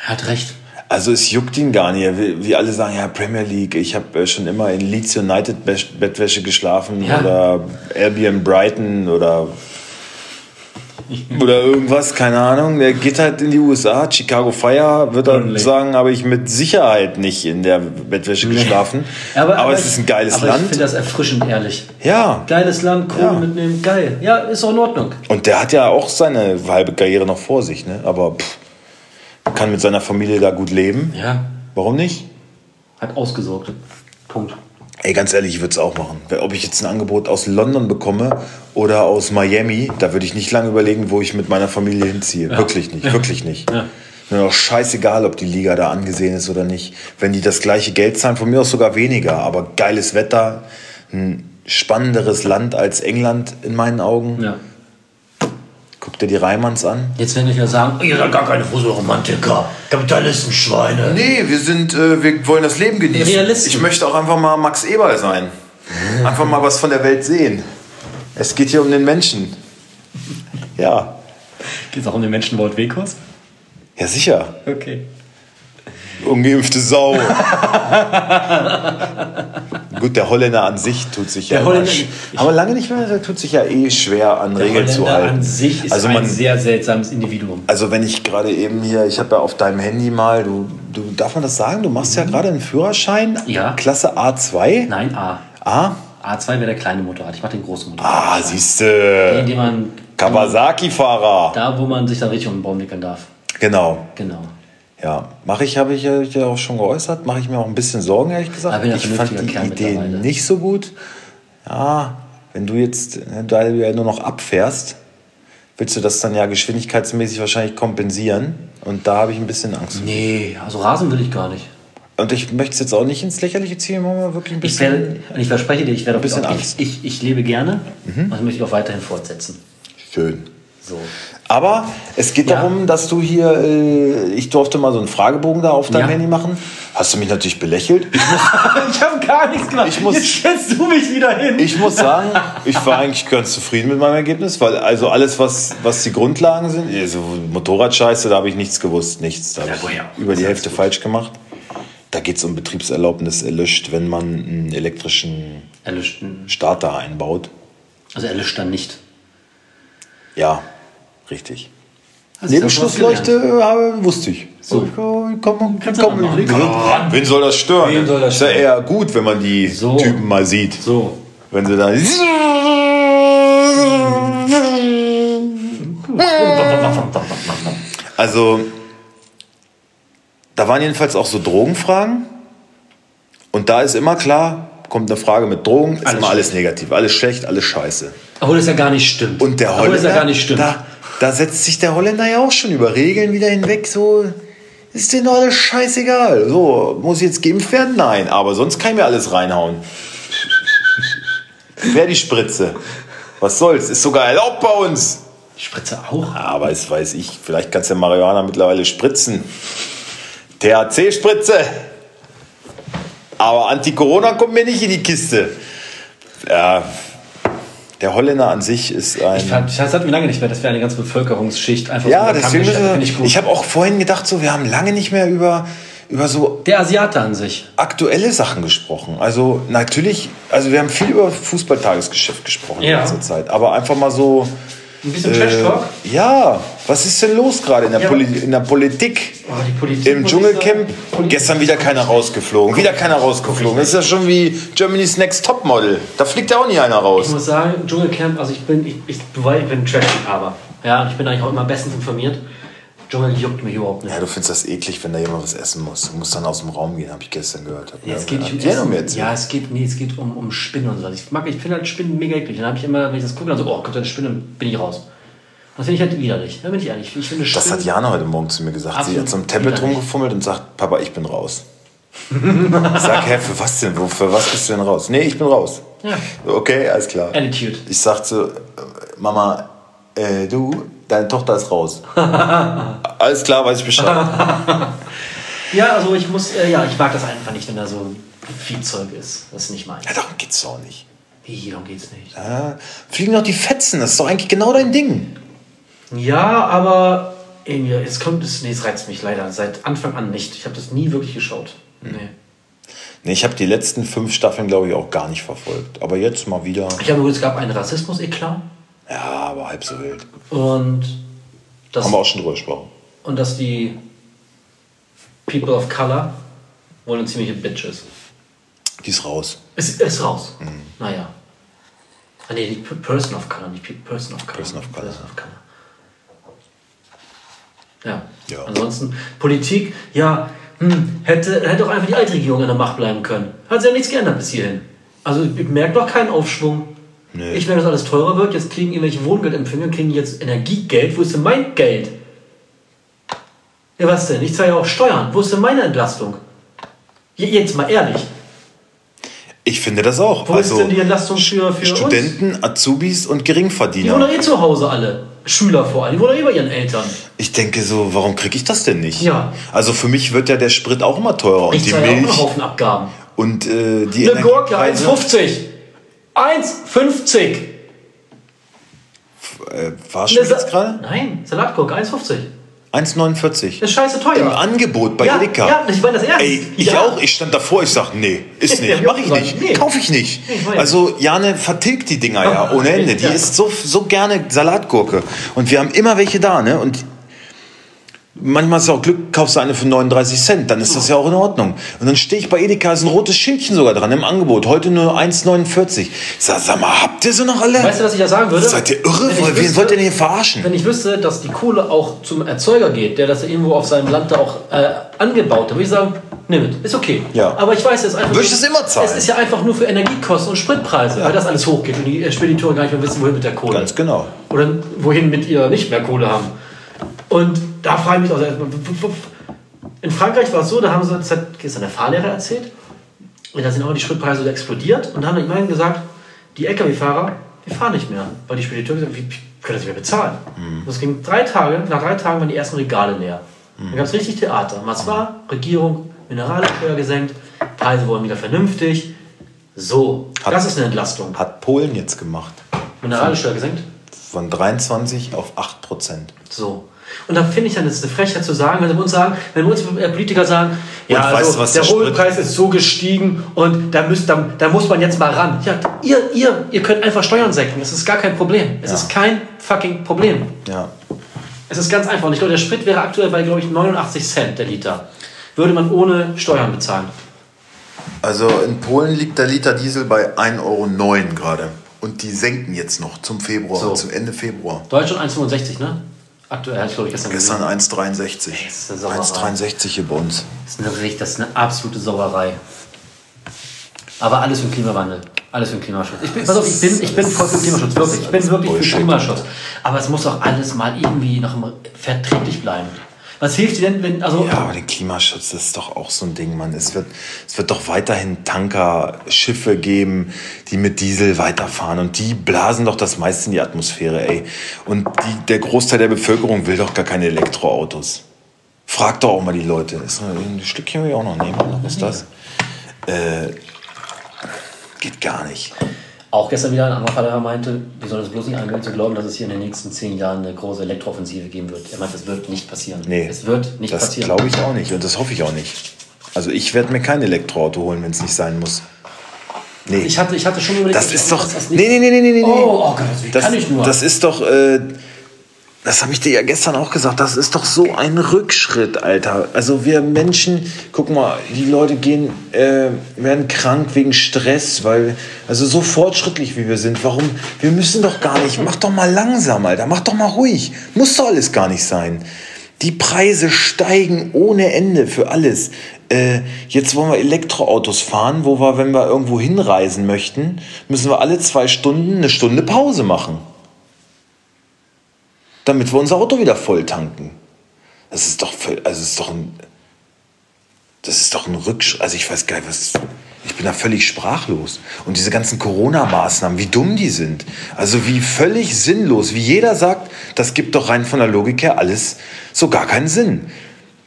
Er hat recht. Also es juckt ihn gar nicht. Wie, alle sagen, ja, Premier League, ich habe äh, schon immer in Leeds United Be- Bettwäsche geschlafen Ja. oder Airbnb Brighton oder oder irgendwas, keine Ahnung. Der geht halt in die USA, Chicago Fire, wird dann Burnley. sagen, habe ich mit Sicherheit nicht in der Bettwäsche geschlafen. Aber, es ich- ist ein geiles aber Ich Land. finde das erfrischend ehrlich. Ja. Geiles Land, Kohle Ja. mitnehmen, geil. Ja, ist auch in Ordnung. Und der hat ja auch seine halbe Karriere noch vor sich, ne? Aber pff, kann mit seiner Familie da gut leben. Ja, Warum nicht? hat ausgesorgt. Punkt. Ey, ganz ehrlich, ich würde es auch machen. Ob ich jetzt ein Angebot aus London bekomme oder aus Miami, da würde ich nicht lange überlegen, wo ich mit meiner Familie hinziehe. Wirklich nicht, wirklich nicht. Ja. Mir doch scheißegal, ob die Liga da angesehen ist oder nicht. Wenn die das gleiche Geld zahlen, von mir aus sogar weniger, aber geiles Wetter, ein spannenderes Land als England in meinen Augen. Ja. Guck dir die Reimanns an. Jetzt werden wir wieder sagen, ihr seid gar keine Fußballromantiker, Kapitalistenschweine. Nee, wir sind, äh, wir wollen das Leben genießen. Realisten. Ich möchte auch einfach mal Max Eberl sein. Einfach mal was von der Welt sehen. Es geht hier um den Menschen. Ja, Geht es auch um den Menschen Walt Wekos? ja sicher. Okay. Ungeimpfte Sau. Gut, der Holländer an sich tut sich ja Der immer Holländer- sch- aber lange nicht mehr, der tut sich ja eh schwer an Der Regeln zu Holländer halten. an sich ist also ein man, sehr seltsames Individuum. also wenn ich gerade eben hier, ich habe ja auf deinem Handy mal, du, du darf man das sagen, du machst ja gerade einen Führerschein, Mhm. Ja. Klasse A2. Nein, A. A? A2 wäre der kleine Motorrad. Ich mache den großen Motorrad. Ah, siehste. den man. Kawasaki-Fahrer. Da, wo man sich dann richtig um den Baum wickeln darf. Genau. Genau. Ja, mache ich, habe ich ja auch schon geäußert, mache ich mir auch ein bisschen Sorgen, ehrlich gesagt. Ich fand die Kerl Idee nicht so gut. Ja, wenn du jetzt, ne, da du ja nur noch abfährst, willst du das dann ja geschwindigkeitsmäßig wahrscheinlich kompensieren. Und da habe ich ein bisschen Angst. Nee, also rasen will ich gar nicht. Und ich möchte es jetzt auch nicht ins Lächerliche ziehen, machen wir wirklich ein Ich, bisschen. werde, und ich verspreche dir, ich werde Ein bisschen auch, Angst. Mhm. ich, ich, ich lebe gerne und das möchte ich auch weiterhin fortsetzen. Schön. So. Aber es geht Ja. darum, dass du hier, äh, ich durfte mal so einen Fragebogen da auf deinem Ja. Handy machen. Hast du mich natürlich belächelt. ich habe gar nichts gemacht. Ich muss- Jetzt stellst du mich wieder hin. Ich muss sagen, ich war eigentlich ganz zufrieden mit meinem Ergebnis, weil also alles, was, was die Grundlagen sind, also Motorradscheiße, da habe ich nichts gewusst, nichts. Da habe ich über die Hälfte gut. falsch gemacht. Da geht es um Betriebserlaubnis erlöscht, wenn man einen elektrischen Erlischt, Starter einbaut. also erlischt dann nicht. Ja, richtig. Also was Nebenschlussleuchte äh, wusste ich. So. Komm, komm, komm, wen, soll das stören? Wen soll das ist ja eher gut, wenn man die So. Typen mal sieht. So. Wenn sie dann. Also, da waren jedenfalls auch so Drogenfragen. Und da ist immer klar, kommt eine Frage mit Drogen, ist Alles immer alles negativ, alles schlecht, alles scheiße. Obwohl das ja gar nicht stimmt. Und der Obwohl Holländer, das ja gar nicht stimmt. Da, da setzt sich der Holländer ja auch schon über Regeln wieder hinweg, so ist denen doch alles scheißegal. So, muss ich jetzt geimpft werden? Nein, aber sonst kann ich mir alles reinhauen. Wer die Spritze? Was soll's? Ist sogar erlaubt bei uns. Ich spritze auch. Ja, weiß, weiß ich. Vielleicht kannst du ja Marihuana mittlerweile spritzen. THC-Spritze. Aber Anti-Corona kommt mir nicht in die Kiste. Ja, der Holländer an sich ist ein. Ich fand, das hatten wir lange nicht mehr, dass wir eine ganze Bevölkerungsschicht einfach ja, so deswegen. ich Ich, gut. ich habe auch vorhin gedacht, so, wir haben lange nicht mehr über, über so der Asiate an sich. aktuelle Sachen gesprochen. Also natürlich, also wir haben viel über Fußballtagesgeschäft gesprochen in Ja. letzter Zeit. Aber einfach mal so. Ein bisschen Trash Talk. Äh, ja, was ist denn los gerade in, der Ja. In der Politik? Oh, Politik Im ich Dschungelcamp Politik- gestern wieder keiner rausgeflogen. Wieder keiner rausgeflogen. Das ist ja schon wie Germany's Next Topmodel. Da fliegt ja auch nie einer Ich raus. muss sagen, Dschungelcamp, also ich bin, ich, ich, ich bin ein Trash-Liebhaber. Ja, ich bin eigentlich auch immer bestens informiert. Dschungel juckt mich überhaupt nicht. Ja, du findest das eklig, wenn da jemand was essen muss. Du musst dann aus dem Raum gehen, habe ich gestern gehört. Hab Ja, es geht nicht um Essen. mir erzählt. Ja, es geht, nee, es geht um, um Spinnen und so. Ich mag, ich finde halt Spinnen mega eklig. Dann habe ich immer, wenn ich das gucke, dann so, oh Gott, eine Spinne, bin ich raus. Das finde ich halt widerlich. Da bin ich ehrlich. Ich finde Das hat Jana heute Morgen zu mir gesagt. Sie hat so am Tablet widerlich. rumgefummelt und sagt, Papa, ich bin raus. ich sag, hä, für was denn? Für was bist du denn raus? Nee, ich bin raus. Ja. Okay, alles klar. Attitude. Ich sagte, äh, Mama, äh, du, deine Tochter ist raus. alles klar, weiß ich Bescheid. Ja, also ich muss, äh, ja, ich mag das einfach nicht, wenn da so Viehzeug ist. Das ist nicht meins. Ja, darum geht's doch nicht. Wie, darum geht's nicht. Ja, fliegen doch die Fetzen, das ist doch eigentlich genau dein Ding. Ja, aber irgendwie, es kommt, es, nee, es reizt mich leider seit Anfang an nicht. Ich habe das nie wirklich geschaut. Hm. Nee. Nee, ich habe die letzten fünf Staffeln, glaube ich, auch gar nicht verfolgt. Aber jetzt mal wieder. Ich habe es gab einen Rassismus-Eklat Ja, aber halb so wild. und das, Haben wir auch schon drüber gesprochen. und dass die People of Color wohl eine ziemliche Bitch ist. Die ist raus. Ist, ist raus. Mhm. Naja. Ah, nee, die Person of Color, nicht Pe- Person of Color. Person of Color. Person of Color. Ja. Ja. Ansonsten, Politik, ja, hm, hätte, hätte auch einfach die alte Regierung in der Macht bleiben können. Hat sich ja nichts geändert bis hierhin. Also ich merke noch keinen Aufschwung. Nee. Ich merke, dass alles teurer wird. Jetzt kriegen irgendwelche Wohngeldempfänger, kriegen jetzt Energiegeld. Wo ist denn mein Geld? Ja, was denn? Ich zahle ja auch Steuern. Wo ist denn meine Entlastung? Je- Jetzt mal ehrlich. Ich finde das auch. Wo ist denn die Entlastung für, für uns? Studenten, Azubis und Die Geringverdiener. wohnen doch eh zu Hause alle. Schüler vor allem. Die wohnen doch eh bei ihren Eltern. Ich denke so, warum kriege ich das denn nicht? Ja. Also für mich wird ja der Sprit auch immer teurer und Ich die zahle ja auch einen Milch Haufen und Abgaben. äh, die Eine Gurke, Energiepreise. 1,50. 1,50. äh, warst du Sa- jetzt gerade? Nein, Salatgurke, 1,50. 1,49. Ist scheiße teuer. Im Angebot bei ja, Edeka. Ja, ich meine das ernst. Ey, ich ja. auch. Ich stand davor, ich sag, nee, ist nicht, mach ich nicht, nee. kauf ich nicht. Also Jane vertilgt die Dinger ja ohne Ende. Die isst so, so gerne Salatgurke. Und wir haben immer welche da, ne? Und manchmal ist ja auch Glück, kaufst du eine für 39 Cent, dann ist das ja auch in Ordnung. Und dann stehe ich bei Edeka, ist ein rotes Schildchen sogar dran im Angebot. Heute nur 1,49. Sag, sag mal, habt ihr sie noch alle? Weißt du, was ich da sagen würde? Seid ihr irre? Wen wüsste- wollt ihr denn hier verarschen? Wenn ich wüsste, dass die Kohle auch zum Erzeuger geht, der das irgendwo auf seinem Land da auch äh, angebaut hat, würde ich sagen, nimm es, ist okay. Ja. Aber ich weiß jetzt einfach. Würde ich das immer zahlen? Es ist ja einfach nur für Energiekosten und Spritpreise, weil das alles hochgeht und die Spediteure gar nicht mehr wissen, wohin mit der Kohle. Ganz genau. Oder wohin mit ihr nicht mehr Kohle haben. Und da frage ich mich auch erstmal, in Frankreich war es so, da haben sie, das hat gestern der Fahrlehrer erzählt, und da sind auch die Spritpreise so explodiert und da haben immerhin gesagt, die Lkw-Fahrer, wir fahren nicht mehr, weil die Spediteure gesagt haben, wir können das nicht mehr bezahlen. Das ging drei Tage, nach drei Tagen waren die ersten Regale leer. Da gab es richtig Theater. Was war? Regierung, Mineralsteuer gesenkt, Preise wurden wieder vernünftig. So, Hat- das ist eine Entlastung. Hat Polen jetzt gemacht. Mineralsteuer gesenkt? Von 23 auf 8 Prozent. So. Und da finde ich dann, das ist eine Frechheit zu sagen, wenn sie uns sagen, wenn uns Politiker sagen, ja, weißt also, was der der Rohölpreis ist so gestiegen und da, müsst, da, da muss man jetzt mal ran. Ja, ihr, ihr, ihr könnt einfach Steuern senken. Das ist gar kein Problem. Es Ja. ist kein fucking Problem. Ja. Es ist ganz einfach. Und ich glaube, der Sprit wäre aktuell bei, glaube ich, 89 Cent der Liter. Würde man ohne Steuern bezahlen. Also in Polen liegt der Liter Diesel bei 1,09 Euro gerade. Und die senken jetzt noch zum Februar, So. zum Ende Februar. Deutschland 1,65, ne? Aktuell, ich glaube ich gestern Gestern gesehen. 1,63. Das ist eine Sauerei. 1,63 hier bei uns. Das ist, eine, das ist eine absolute Sauerei. Aber alles für den Klimawandel. Alles für den Klimaschutz. Ich bin, pass auf, ich bin, ich bin voll für den Klimaschutz, wirklich. Ich bin wirklich für. Klimaschutz. Aber es muss auch alles mal irgendwie noch verträglich bleiben. Was hilft dir denn, wenn, also, Ja, aber der Klimaschutz ist doch auch so ein Ding, Mann. Es wird, es wird doch weiterhin Tanker, Schiffe geben, die mit Diesel weiterfahren. Und die blasen doch das meiste in die Atmosphäre, ey. Und die, der Großteil der Bevölkerung will doch gar keine Elektroautos. Frag doch auch mal die Leute. Ist noch ein Stückchen will ich auch noch nehmen. Was ist das? Äh, geht gar nicht. Auch gestern wieder ein anderer Vater meinte, wir sollen es bloß nicht angehen zu glauben, dass es hier in den nächsten zehn Jahren eine große Elektrooffensive geben wird. Er meint, das wird nicht passieren. Nee, Es wird nicht das passieren. glaube ich auch nicht und das hoffe ich auch nicht. Also ich werde mir kein Elektroauto holen, wenn es nicht sein muss. Nee. Ich hatte, ich hatte schon überlegt, Das ist doch. das Nee, nee, nee, nee, nee, nee. Oh, oh Gott, wie das, kann ich nur? Das ist doch. Äh, das habe ich dir ja gestern auch gesagt. Das ist doch so ein Rückschritt, Alter. Also wir Menschen, guck mal, die Leute gehen, äh, werden krank wegen Stress, weil, also so fortschrittlich wie wir sind, warum, wir müssen doch gar nicht, mach doch mal langsam, Alter, mach doch mal ruhig. Muss doch alles gar nicht sein. Die Preise steigen ohne Ende für alles. Äh, jetzt wollen wir Elektroautos fahren, wo wir, wenn wir irgendwo hinreisen möchten, müssen wir alle zwei Stunden eine Stunde Pause machen. Damit wir unser Auto wieder voll tanken. Das ist doch, völ- also ist doch ein, das ist doch ein Rückschritt. Also ich weiß gar nicht, was, ich bin da völlig sprachlos. Und diese ganzen Corona-Maßnahmen, wie dumm die sind. Also wie völlig sinnlos. Wie jeder sagt, das gibt doch rein von der Logik her alles so gar keinen Sinn.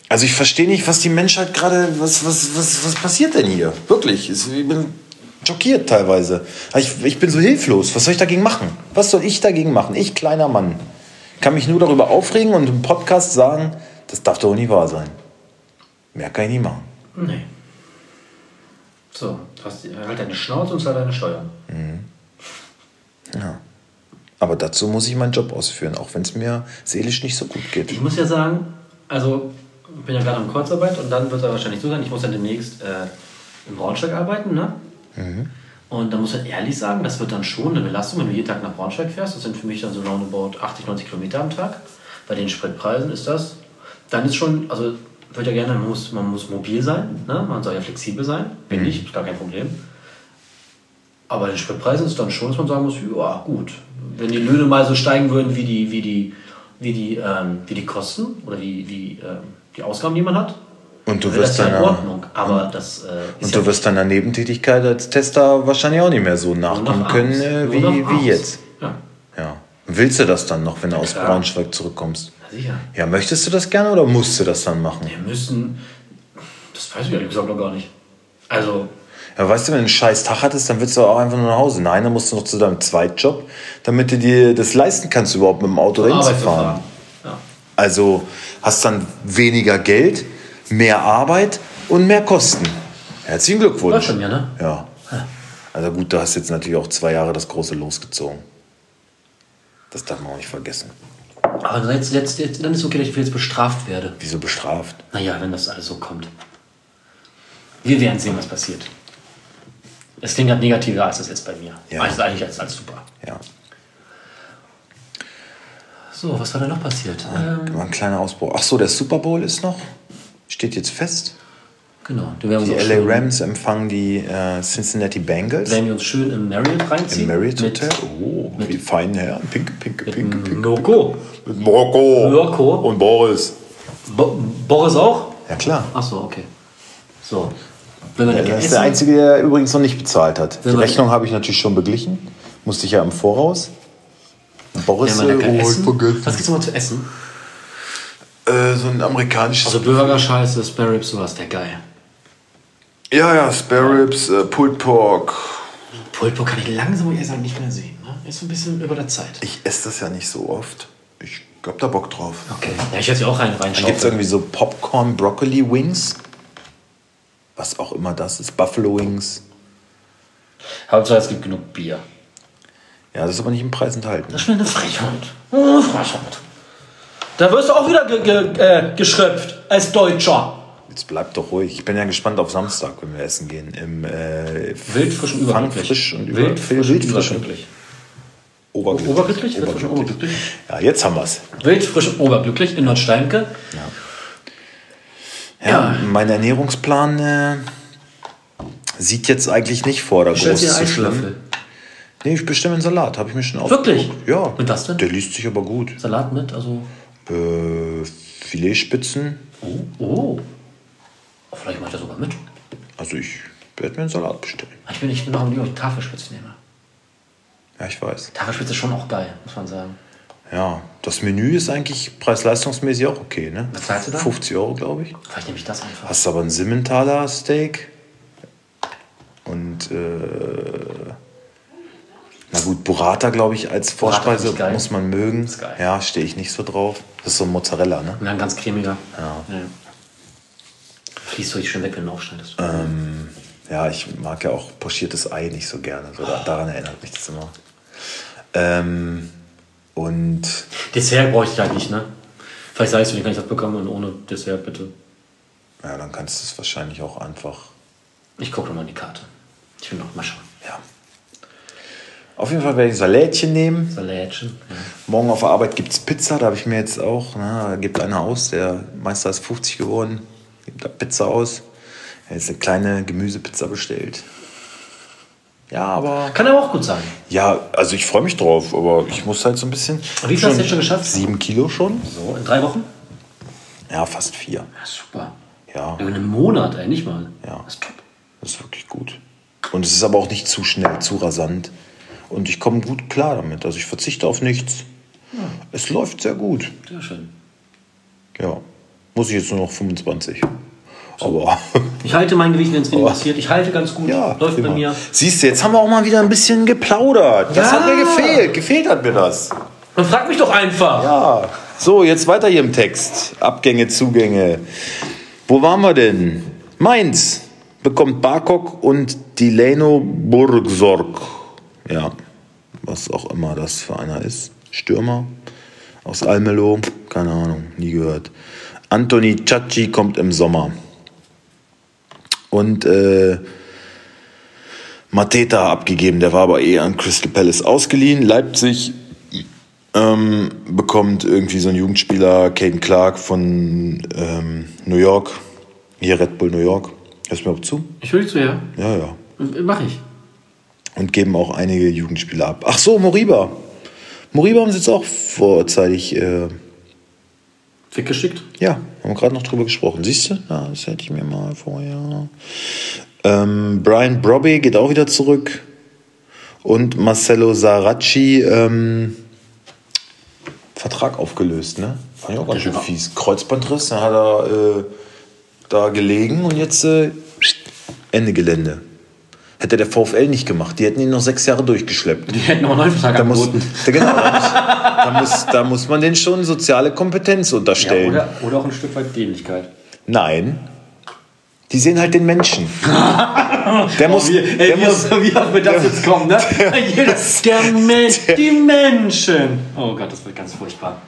Also ich verstehe nicht, was die Menschheit gerade, was, was, was, was passiert denn hier? Wirklich. Ich bin schockiert teilweise. Ich, ich bin so hilflos. Was soll ich dagegen machen? Was soll ich dagegen machen? Ich, kleiner Mann. Kann mich nur darüber aufregen und im Podcast sagen, das darf doch nicht wahr sein. Mehr kann ich nicht machen. Nee. So, du hast halt deine Schnauze und zahl deine Steuern. Ja. Aber dazu muss ich meinen Job ausführen, auch wenn es mir seelisch nicht so gut geht. Ich muss ja sagen, also ich bin ja gerade am Kurzarbeit und dann wird es wahrscheinlich so sein, ich muss dann demnächst äh, im Braunschweig arbeiten, ne? Und da muss man ehrlich sagen, das wird dann schon eine Belastung, wenn du jeden Tag nach Braunschweig fährst. Das sind für mich dann so roundabout 80, 90 Kilometer am Tag. Bei den Spritpreisen ist das. Dann ist schon, also wird ja gerne, man muss, man muss mobil sein, ne? man soll ja flexibel sein. Bin ich, ist gar kein Problem. Aber bei den Spritpreisen ist dann schon, dass man sagen muss, ja gut, wenn die Löhne mal so steigen würden wie die, wie die, wie die, ähm, wie die Kosten oder wie, wie ähm, die Ausgaben, die man hat, Und du das wirst ja in deiner, Ordnung. Aber das äh, und ja du wirst deiner Nebentätigkeit als Tester wahrscheinlich auch nicht mehr so nachkommen nach können, äh, wie, wie jetzt. Ja, Ja. Willst du das dann noch, wenn du aus. Braunschweig zurückkommst? na sicher. Ja, möchtest du das gerne oder musst du das dann machen? Wir müssen, das weiß ich ehrlich gesagt noch gar nicht. Also, Ja, weißt du, wenn du einen scheiß Tag hattest, dann willst du auch einfach nur nach Hause. Nein, dann musst du noch zu deinem Zweitjob, damit du dir das leisten kannst, überhaupt mit dem Auto dahin zu fahren. Ja. Also hast dann weniger Geld, mehr Arbeit und mehr Kosten. Herzlichen Glückwunsch. Läuft schon, ja, ne? Ja. Also gut, du hast jetzt natürlich auch zwei Jahre das große losgezogen. Das darf man auch nicht vergessen. Aber jetzt, jetzt, jetzt, dann ist okay, dass ich jetzt bestraft werde. Wieso bestraft? Naja, wenn das alles so kommt. Wir werden sehen, was passiert. Es klingt halt negativer als das jetzt bei mir. Ja. Also eigentlich als, als super. Ja. So, was war denn noch passiert? Ähm, War ein kleiner Ausbruch. Ach so, der Super Bowl ist noch. Steht jetzt fest. genau, Die LA Rams empfangen die äh, Cincinnati Bengals werden wir uns schön im Marriott reinziehen. im Marriott mit, Hotel. Oh, die feinen Herren. Pinke, pinke, pinke, pinke. Mirko. Mit Mirko. Mirko. Und Boris. Bo Boris auch? Ja, klar. Ach so, okay. So. Wenn Ja, das ist der Einzige, der übrigens noch nicht bezahlt hat. Die Wenn Rechnung habe ich natürlich schon beglichen. Musste ich ja im Voraus. Boris, oh. Was gibt's nochmal zu essen? Äh, so ein amerikanisches. Also Burger, Scheiße, Spare Ribs, sowas, der geil. ja, ja, Spare Ribs, äh, Pulled Pork. Pulpo kann ich langsam eher sagen nicht mehr sehen. Ne? Ist so ein bisschen über der Zeit. Ich esse das ja nicht so oft. Ich hab da Bock drauf. Okay. Ja, ich hätte ja auch rein Dann reinschauen. gibt es irgendwie so Popcorn Broccoli Wings. Was auch immer das ist. Buffalo Wings. Hauptsache es gibt genug Bier. Ja, das ist aber nicht im Preis enthalten. Das ist mir eine Frechheit. Oh, Frechheit. Da wirst du auch wieder ge ge äh, geschröpft als Deutscher. Jetzt bleib doch ruhig. Ich bin ja gespannt auf Samstag, wenn wir essen gehen. Im äh, Wild, frisch und überglücklich. frisch und über, überglücklich. oberglücklich. Oberglücklich? Oberglücklich. Ja, jetzt haben wir's. Wild, frisch und oberglücklich in Nordsteinke. Ja, Ja. mein Ernährungsplan äh, sieht jetzt eigentlich nicht vor, da Stellst groß zu schlimm. Nee, ich bestimme einen Salat, habe ich mir schon Wirklich? aufgeguckt. Ja. Mit was denn? Der liest sich aber gut. Salat mit, also. Äh, Filetspitzen. Oh, oh. Vielleicht macht er sogar mit. Also ich werde mir einen Salat bestellen. Ich bin, ich bin noch am Lieber Tafelspitze nehme. Ja, ich weiß. Tafelspitze ist schon auch geil, muss man sagen. Ja, das Menü ist eigentlich preis-leistungsmäßig auch okay, ne? Was zahlst du da? 50 Euro, glaube ich. Vielleicht nehme ich das einfach. Hast aber ein Simmentaler Steak. Und, äh, na gut, Burrata, glaube ich, als Vorspeise ich muss man mögen. Ja, stehe ich nicht so drauf. Das ist so ein Mozzarella, ne? Dann ganz cremiger. Ja. ja. Fließt richtig schön weg, wenn du aufschneidest. Ähm, ja, ich mag ja auch pochiertes Ei nicht so gerne. So, da- daran erinnert mich das immer. Ähm, und Dessert bräuchte ich halt nicht, ne? Vielleicht sagst du, wie kann ich das bekommen und ohne Dessert bitte. ja, dann kannst du es wahrscheinlich auch einfach. Ich gucke nochmal in die Karte. Ich will noch mal schauen. Auf jeden Fall werde ich Salätchen nehmen. Salätchen. Ja. Morgen auf der Arbeit gibt es Pizza, da habe ich mir jetzt auch, ne, da gibt einer aus, der Meister ist 50 geworden, gibt da Pizza aus. Er hat jetzt eine kleine Gemüsepizza bestellt. Ja, aber. Kann aber auch gut sein. Ja, also ich freue mich drauf, aber ich muss halt so ein bisschen. Und wie viel hast du jetzt schon geschafft? Sieben Kilo schon? So, in drei Wochen? Ja, fast vier. Ja, super. Ja, In einem Monat, ey, nicht mal. Ja. Das ist top. das ist wirklich gut. Und es ist aber auch nicht zu schnell, zu rasant. Und ich komme gut klar damit. Also ich verzichte auf nichts. Es läuft sehr gut. Sehr schön. Ja. Muss ich jetzt nur noch 25. Aber Ich halte mein Gewicht, wenn es wenig passiert. Ich halte ganz gut. ja, Läuft bei prima. mir. Siehst du, jetzt haben wir auch mal wieder ein bisschen geplaudert. Das Ja. hat mir gefehlt. Gefehlt hat mir das. Dann frag mich doch einfach. Ja. So, jetzt weiter hier im Text. Abgänge, Zugänge. Wo waren wir denn? Mainz bekommt Barkok und Dileno Burgsorg. Ja, was auch immer das für einer ist. Stürmer aus Almelo. Keine Ahnung, nie gehört. Anthony Ciacci kommt im Sommer. Und äh, Mateta abgegeben, der war aber eh an Crystal Palace ausgeliehen. Leipzig ähm, bekommt irgendwie so ein Jugendspieler, Caden Clark von ähm, New York, hier Red Bull New York. Hörst du mir auch zu? Ich will zu, ja. Ja, ja. Mach ich. Und geben auch einige Jugendspieler ab. Ach so, Moriba. Moriba haben sie jetzt auch vorzeitig, äh, Weggeschickt. ja, haben wir gerade noch drüber gesprochen. Siehst du? Ja, das hätte ich mir mal vorher. Ähm, Brian Brobby geht auch wieder zurück. Und Marcelo Saracchi, ähm, Vertrag aufgelöst, ne? Fand ich auch ganz schön Ja. fies. Kreuzbandriss, dann hat er äh, da gelegen und jetzt äh, Ende Gelände. Hätte der VfL nicht gemacht. Die hätten ihn noch sechs Jahre durchgeschleppt. Die hätten noch einen neuen Vertrag Da muss, da, genau, da, muss, da, muss, da muss man denen schon soziale Kompetenz Ja, unterstellen. oder, oder auch ein Stück weit Dämlichkeit. Nein. Die sehen halt den Menschen. Der muss, Wie, ey, der wie, muss, wie hat mir das jetzt kommen, ne? Jeder, der Mensch, die Menschen. Oh Gott, das wird ganz furchtbar.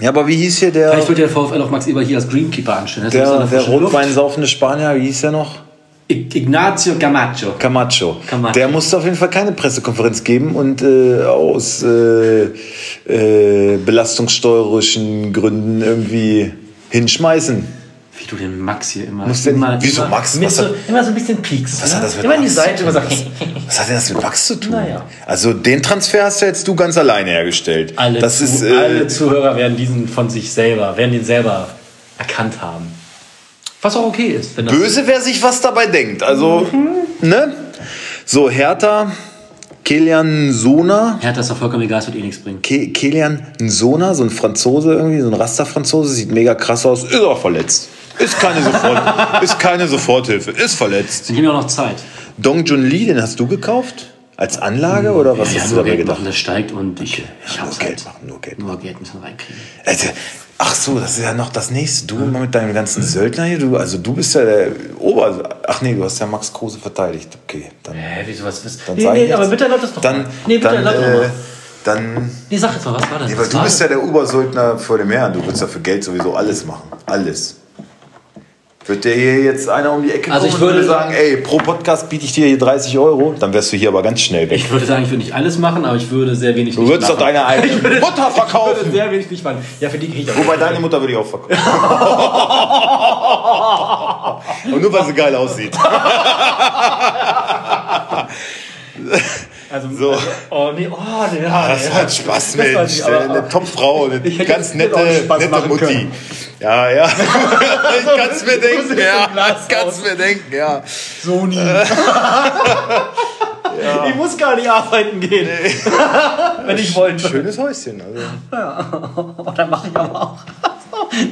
Ja, aber wie hieß hier der, Vielleicht wird der VfL auch Max Eber hier als Greenkeeper anstellen. Das ist der, der rotweinsaufende Spanier, wie hieß der noch? Ignacio Camacho. Camacho. Camacho. Der musste auf jeden Fall keine Pressekonferenz geben und äh, aus äh, äh, belastungssteuerischen Gründen irgendwie hinschmeißen. Wie du den Max hier immer. Muss denn- immer, wieso immer, Max? Was hat- immer so ein bisschen Peaks. Was ne? hat das mit Immer die Max zu Seite tun? immer sagen. Was hat denn das mit Max zu tun? Naja. Also den Transfer hast ja jetzt du ganz alleine hergestellt. Alle, das zu, ist äh, alle Zuhörer werden diesen von sich selber, werden den selber erkannt haben. Was auch okay ist. Böse, wer sich was dabei denkt. Also, ne? So, Hertha, Kilian Sona. Hertha ist doch vollkommen egal, es wird eh nichts bringen. Ke Kilian Sona, so ein Franzose irgendwie, so ein Rasterfranzose, sieht mega krass aus, ist auch verletzt. Ist keine, Sofort, ist keine Soforthilfe, ist verletzt. Geben ja auch noch Zeit. Dong Jun Lee, den hast du gekauft? Als Anlage oder was ja, hast du nur dabei Geld gedacht? machen, das steigt und ich, ich nur hab's Geld halt. machen, nur Geld Nur Geld müssen reinkriegen. Alter, ach so, das ist ja noch das nächste. Du mit deinem ganzen Söldner hier, du, also du bist ja der Ober. Ach nee, du hast ja Max Kruse verteidigt. Okay, dann. Hä, wieso was ist? dann Nee, sag ich nee, nichts. aber bitte erlaub das doch Dann, mal. Nee, bitte dann, erlaub doch äh, mal. dann. Nee, sag jetzt mal, was war das? Was weil du bist das? ja der Obersöldner vor dem Herrn. Du willst ja für Geld sowieso alles machen. Alles. Wird dir hier jetzt einer um die Ecke Also kommen ich und würde würde- sagen, ey, pro Podcast biete ich dir hier 30 Euro, dann wärst du hier aber ganz schnell weg. Ich würde sagen, ich würde nicht alles machen, aber ich würde sehr wenig Du würdest doch machen. deine eigene Mutter Ich würde verkaufen. sehr wenig nicht machen. Ja, für die kriege ich auch. Wobei deine Mutter würde ich auch verkaufen. Und nur weil sie geil aussieht. Also, So. oh nee, oh nee, ja, Das hat Spaß, Mensch. nicht, eine Top-Frau, eine Ich ganz nette, nette Mutti. können. Ja, ja. ich kann es mir denken, ja. Ich kann es mir denken, ja. Sony. Ich muss gar nicht arbeiten gehen. Wenn ich wollte. Schönes Häuschen. Also. Oh, dann mache ich aber auch.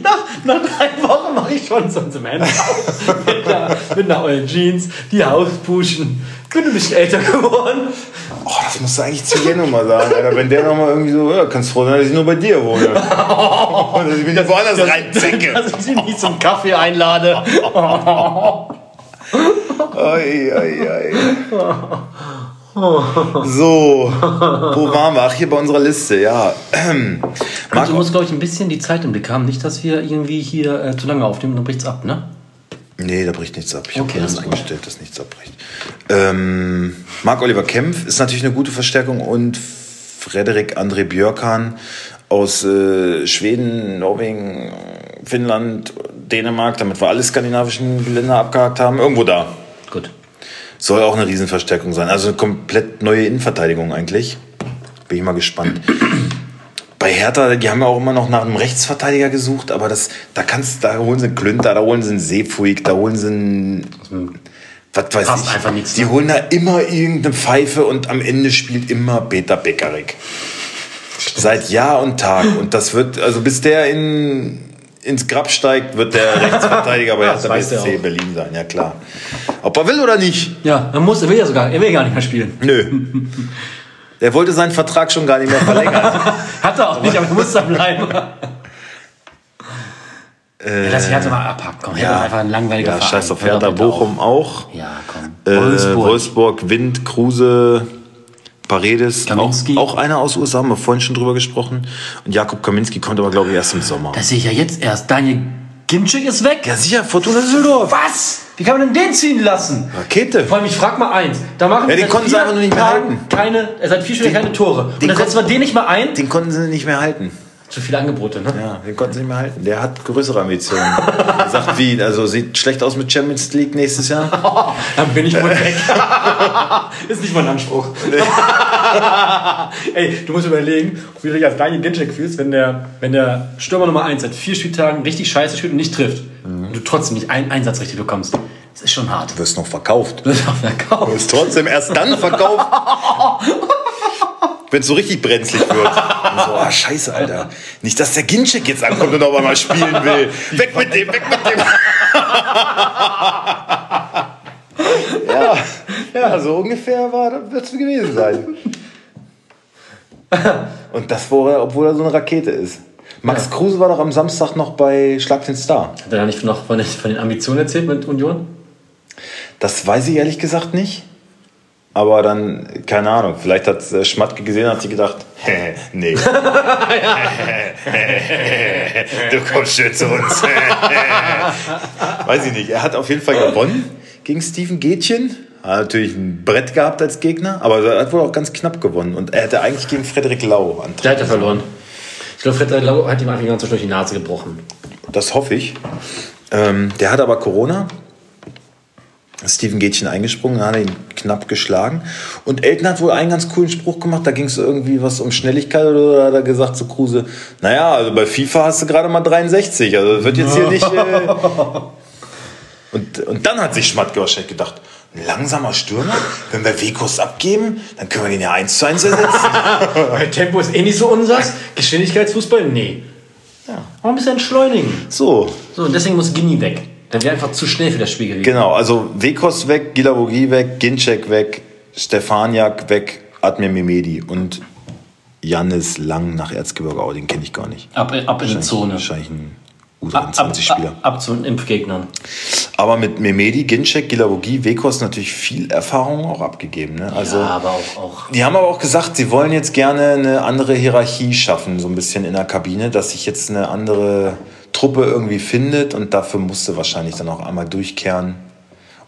Nach, nach drei Wochen mache ich schon so ein Zement mit, einer, mit einer ollen Jeans, die Hauspuschen. Bin ein bisschen älter geworden. Oh, das musst du eigentlich zu Jenno mal sagen, Alter. Wenn der nochmal irgendwie so, ja, kannst froh sein, dass ich nur bei dir wohne. Und dass ich mich nicht woanders reinzecke. Dass ich sie nicht zum Kaffee einlade. Ei, ei, ei. So, wo waren wir? Ach, hier bei unserer Liste, ja. Und du musst, glaube ich, ein bisschen die Zeit im Blick haben. Nicht, dass wir irgendwie hier äh, zu lange aufnehmen, dann bricht's ab, ne? Nee, da bricht nichts ab. Ich Okay, habe das alles eingestellt, dass nichts abbricht. Ähm, Marc-Oliver Kempf ist natürlich eine gute Verstärkung und Frederik André Björkan aus äh, Schweden, Norwegen, Finnland, Dänemark, damit wir alle skandinavischen Länder abgehakt haben. Irgendwo da. Gut. Soll auch eine Riesenverstärkung sein. Also eine komplett neue Innenverteidigung eigentlich. Bin ich mal gespannt. Bei Hertha, die haben ja auch immer noch nach einem Rechtsverteidiger gesucht, aber das, da kannst, da holen sie einen Klünter, da holen sie einen Seefuig, da holen sie einen, was weiß Passt ich. einfach nichts, Die ne? holen da immer irgendeine Pfeife und am Ende spielt immer Peter Beckerik. Seit Jahr und Tag. Und das wird, also bis der in, ins Grab steigt, wird der Rechtsverteidiger bei Hertha BSC auch. Berlin sein, ja klar. Ob er will oder nicht. Ja, er muss, er will ja sogar, er will gar nicht mehr spielen. Nö. Der wollte seinen Vertrag schon gar nicht mehr verlängern. Hat er auch nicht, aber er muss da bleiben. ja, lass Hertha mal abhaken. Komm, Hertha ist einfach ein langweiliger ja, Verein. scheiß auf Hertha, Bochum auch. auf. Ja, komm. Äh, Wolfsburg. Wolfsburg, Wind, Kruse, Paredes. Auch, Kaminski. auch einer aus USA, haben wir vorhin schon drüber gesprochen. Und Jakob Kaminski kommt aber, glaube ich, erst im Sommer. Das sehe ich ja jetzt erst. Daniel Ginczek ist weg. Ja, sicher, Fortuna Düsseldorf. Was? Wie kann man denn den ziehen lassen? Rakete. Vor allem, ich frag mal eins. Da machen Ja, wir den konnten sie einfach nur nicht mehr halten. Keine, er seit vier Stunden keine Tore. Und dann setzen wir den nicht mal ein. Den konnten sie nicht mehr halten. Zu viele Angebote, ne? Ja, den konnten sie nicht mehr halten. Der hat größere Ambitionen. er sagt wie, also sieht schlecht aus mit Champions League nächstes Jahr. Dann bin ich wohl weg. ist nicht mein Anspruch. Ey, du musst überlegen, wie du dich als Daniel Ginczek fühlst, wenn der, wenn der Stürmer Nummer 1 seit vier Spieltagen richtig scheiße spielt und nicht trifft. Mhm. Und du trotzdem nicht einen Einsatz richtig bekommst. Das ist schon hart. Du wirst noch verkauft. Du bist auf der Couch. ist trotzdem erst dann verkauft, wenn es so richtig brenzlig wird. Und so, ah, scheiße, Alter. Nicht, dass der Ginczek jetzt ankommt und auf einmal spielen will. Weg mit dem, weg mit dem. ja, ja, so ungefähr wird es gewesen sein. Und das, er, obwohl er so eine Rakete ist. Max Kruse war doch am Samstag noch bei Schlag den Star. Hat er da nicht noch von den, von den Ambitionen erzählt mit Union? Das weiß ich ehrlich gesagt nicht. Aber dann, keine Ahnung, vielleicht hat äh, Schmatke gesehen und hat sich gedacht, nee. du kommst schön zu uns. weiß ich nicht. Er hat auf jeden Fall gewonnen gegen Steven Gätchen. Hat natürlich ein Brett gehabt als Gegner, aber er hat wohl auch ganz knapp gewonnen. Und er hätte eigentlich gegen Frederik Lau antreten. Der hat er verloren. Ich glaube, Frederik Lau hat ihm einfach ganz durch die Nase gebrochen. Das hoffe ich. Ähm, der hat aber Corona. Steven Gätchen eingesprungen, hat ihn knapp geschlagen. Und Elton hat wohl einen ganz coolen Spruch gemacht, da ging es irgendwie was um Schnelligkeit oder da hat er gesagt zu Kruse, naja, also bei FIFA hast du gerade mal 63, also das wird jetzt hier nicht... Äh und, und dann hat sich wahrscheinlich gedacht, ein langsamer Stürmer, wenn wir Wekos abgeben, dann können wir den ja 1 zu 1 ersetzen. Weil Tempo ist eh nicht so unseres. Geschwindigkeitsfußball? Nee. Ja. Aber ein bisschen entschleunigen. So. So, und deswegen muss Gini weg. Dann wäre einfach zu schnell für das Spiel gewesen. Genau, also Wekos weg, Gilavogi weg, Ginczek weg, Stefaniak weg, Admir Mimedi und Jannis Lang nach Erzgebirge, den kenne ich gar nicht. Ab, ab in die Zone. Wahrscheinlich ein Ab, ab, U23-Spieler. ab, ab zu den Impfgegnern. Aber mit Memedi, Ginczek, Gilavogi, Wekos natürlich viel Erfahrung auch abgegeben. Ne? Also, ja, aber auch, auch. Die haben aber auch gesagt, sie wollen jetzt gerne eine andere Hierarchie schaffen, so ein bisschen in der Kabine, dass sich jetzt eine andere Truppe irgendwie findet und dafür musste wahrscheinlich dann auch einmal durchkehren.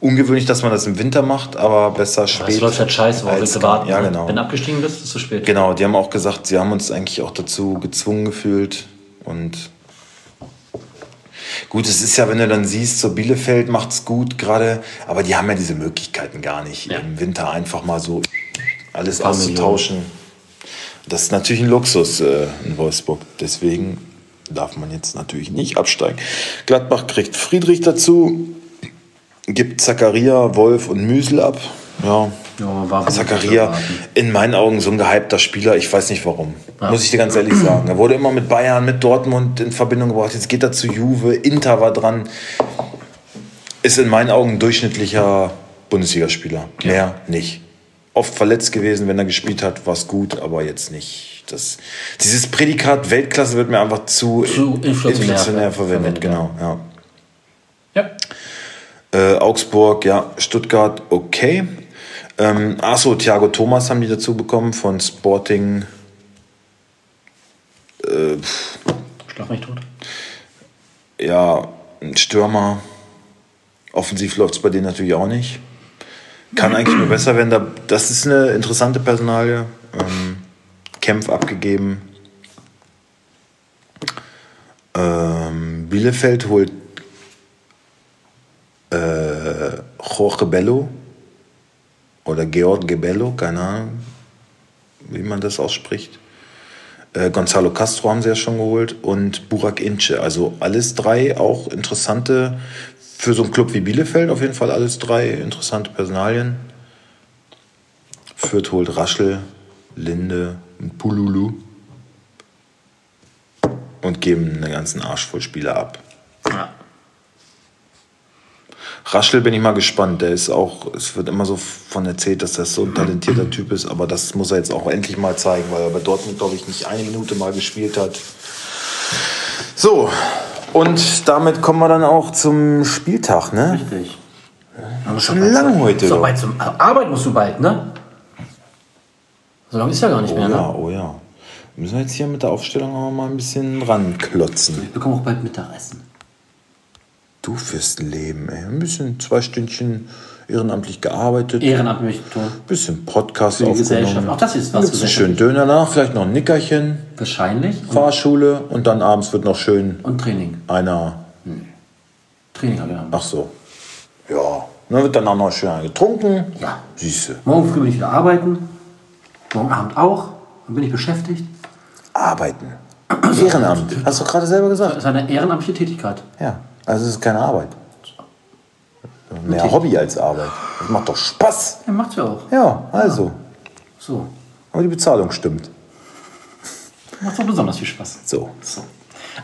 Ungewöhnlich, dass man das im Winter macht, aber besser spät. Das läuft halt scheiße, warum willst du warten? Ja, ne? genau. Wenn du abgestiegen bist, ist es zu spät. Genau, die haben auch gesagt, sie haben uns eigentlich auch dazu gezwungen gefühlt und Gut, es ist ja, wenn du dann siehst, so Bielefeld macht's gut gerade, aber die haben ja diese Möglichkeiten gar nicht, Ja. im Winter einfach mal so alles auszutauschen. Das ist natürlich ein Luxus äh, in Wolfsburg. Deswegen darf man jetzt natürlich nicht absteigen. Gladbach kriegt Friedrich dazu, gibt Zakaria, Wolf und Müsel ab. Ja, Ja, war Zakaria, in meinen Augen so ein gehypter Spieler, ich weiß nicht warum. Muss ich dir ganz ehrlich sagen. Er wurde immer mit Bayern, mit Dortmund in Verbindung gebracht. Jetzt geht er zu Juve, Inter war dran. Ist in meinen Augen ein durchschnittlicher Bundesligaspieler. Mehr nicht. Oft verletzt gewesen, wenn er gespielt hat, war es gut, aber jetzt nicht. Das, dieses Prädikat Weltklasse wird mir einfach zu, Zu inflationär inflationär verwendet, verwendet. Genau, ja. Ja. Äh, Augsburg, ja, Stuttgart, okay. Ähm, achso, Thiago Thomas haben die dazu bekommen von Sporting. Äh, Schlag mich tot. ja, ein Stürmer. Offensiv läuft es bei denen natürlich auch nicht. Kann eigentlich nur besser werden. Da- Das ist eine interessante Personalie. Ähm, Kempf abgegeben. Ähm, Bielefeld holt äh, Jorge Bello oder George Bello, keine Ahnung, wie man das ausspricht. Äh, Gonzalo Castro haben sie ja schon geholt und Burak Ince. Also alles drei auch interessante, für so einen Club wie Bielefeld auf jeden Fall alles drei interessante Personalien. Fürth holt Raschel, Linde und Pululu und geben einen ganzen Arsch voll Spieler ab. Ja. Raschel bin ich mal gespannt. Der ist auch, es wird immer so von erzählt, dass das so ein talentierter Typ ist, aber das muss er jetzt auch endlich mal zeigen, weil er bei Dortmund, glaube ich, nicht eine Minute mal gespielt hat. So, und damit kommen wir dann auch zum Spieltag, ne? Richtig. Schon lang heute. So weit zum Arbeit musst du bald, ne? So lange ist ja gar nicht Oh mehr, ja, ne? oh ja. Müssen wir jetzt hier mit der Aufstellung auch mal ein bisschen ranklotzen. Wir bekommen auch bald Mittagessen. Du fürs Leben, ey. Ein bisschen, zwei Stündchen ehrenamtlich gearbeitet. Ehrenamt möchte ich betonen. bisschen Podcast Für die aufgenommen. Gesellschaft. Auch das ist was gibt's einen schönen. Döner nach, vielleicht noch ein Nickerchen, Wahrscheinlich. Fahrschule und dann abends wird noch schön und Training. einer. Training haben wir dann. Ach so. Ja. Dann wird dann auch noch schön getrunken. Ja. Siehste. Morgen früh bin ich wieder arbeiten. Morgen Abend auch. Dann bin ich beschäftigt. Arbeiten. Ehrenamt. Hast du gerade selber Das gesagt? ist eine ehrenamtliche Tätigkeit. Ja. Also es ist keine Arbeit. Mehr Tätigkeit. Hobby als Arbeit. Das macht doch Spaß. Ja, macht's ja auch. Ja, also. So. Aber die Bezahlung stimmt. Macht auch besonders viel Spaß. So. So.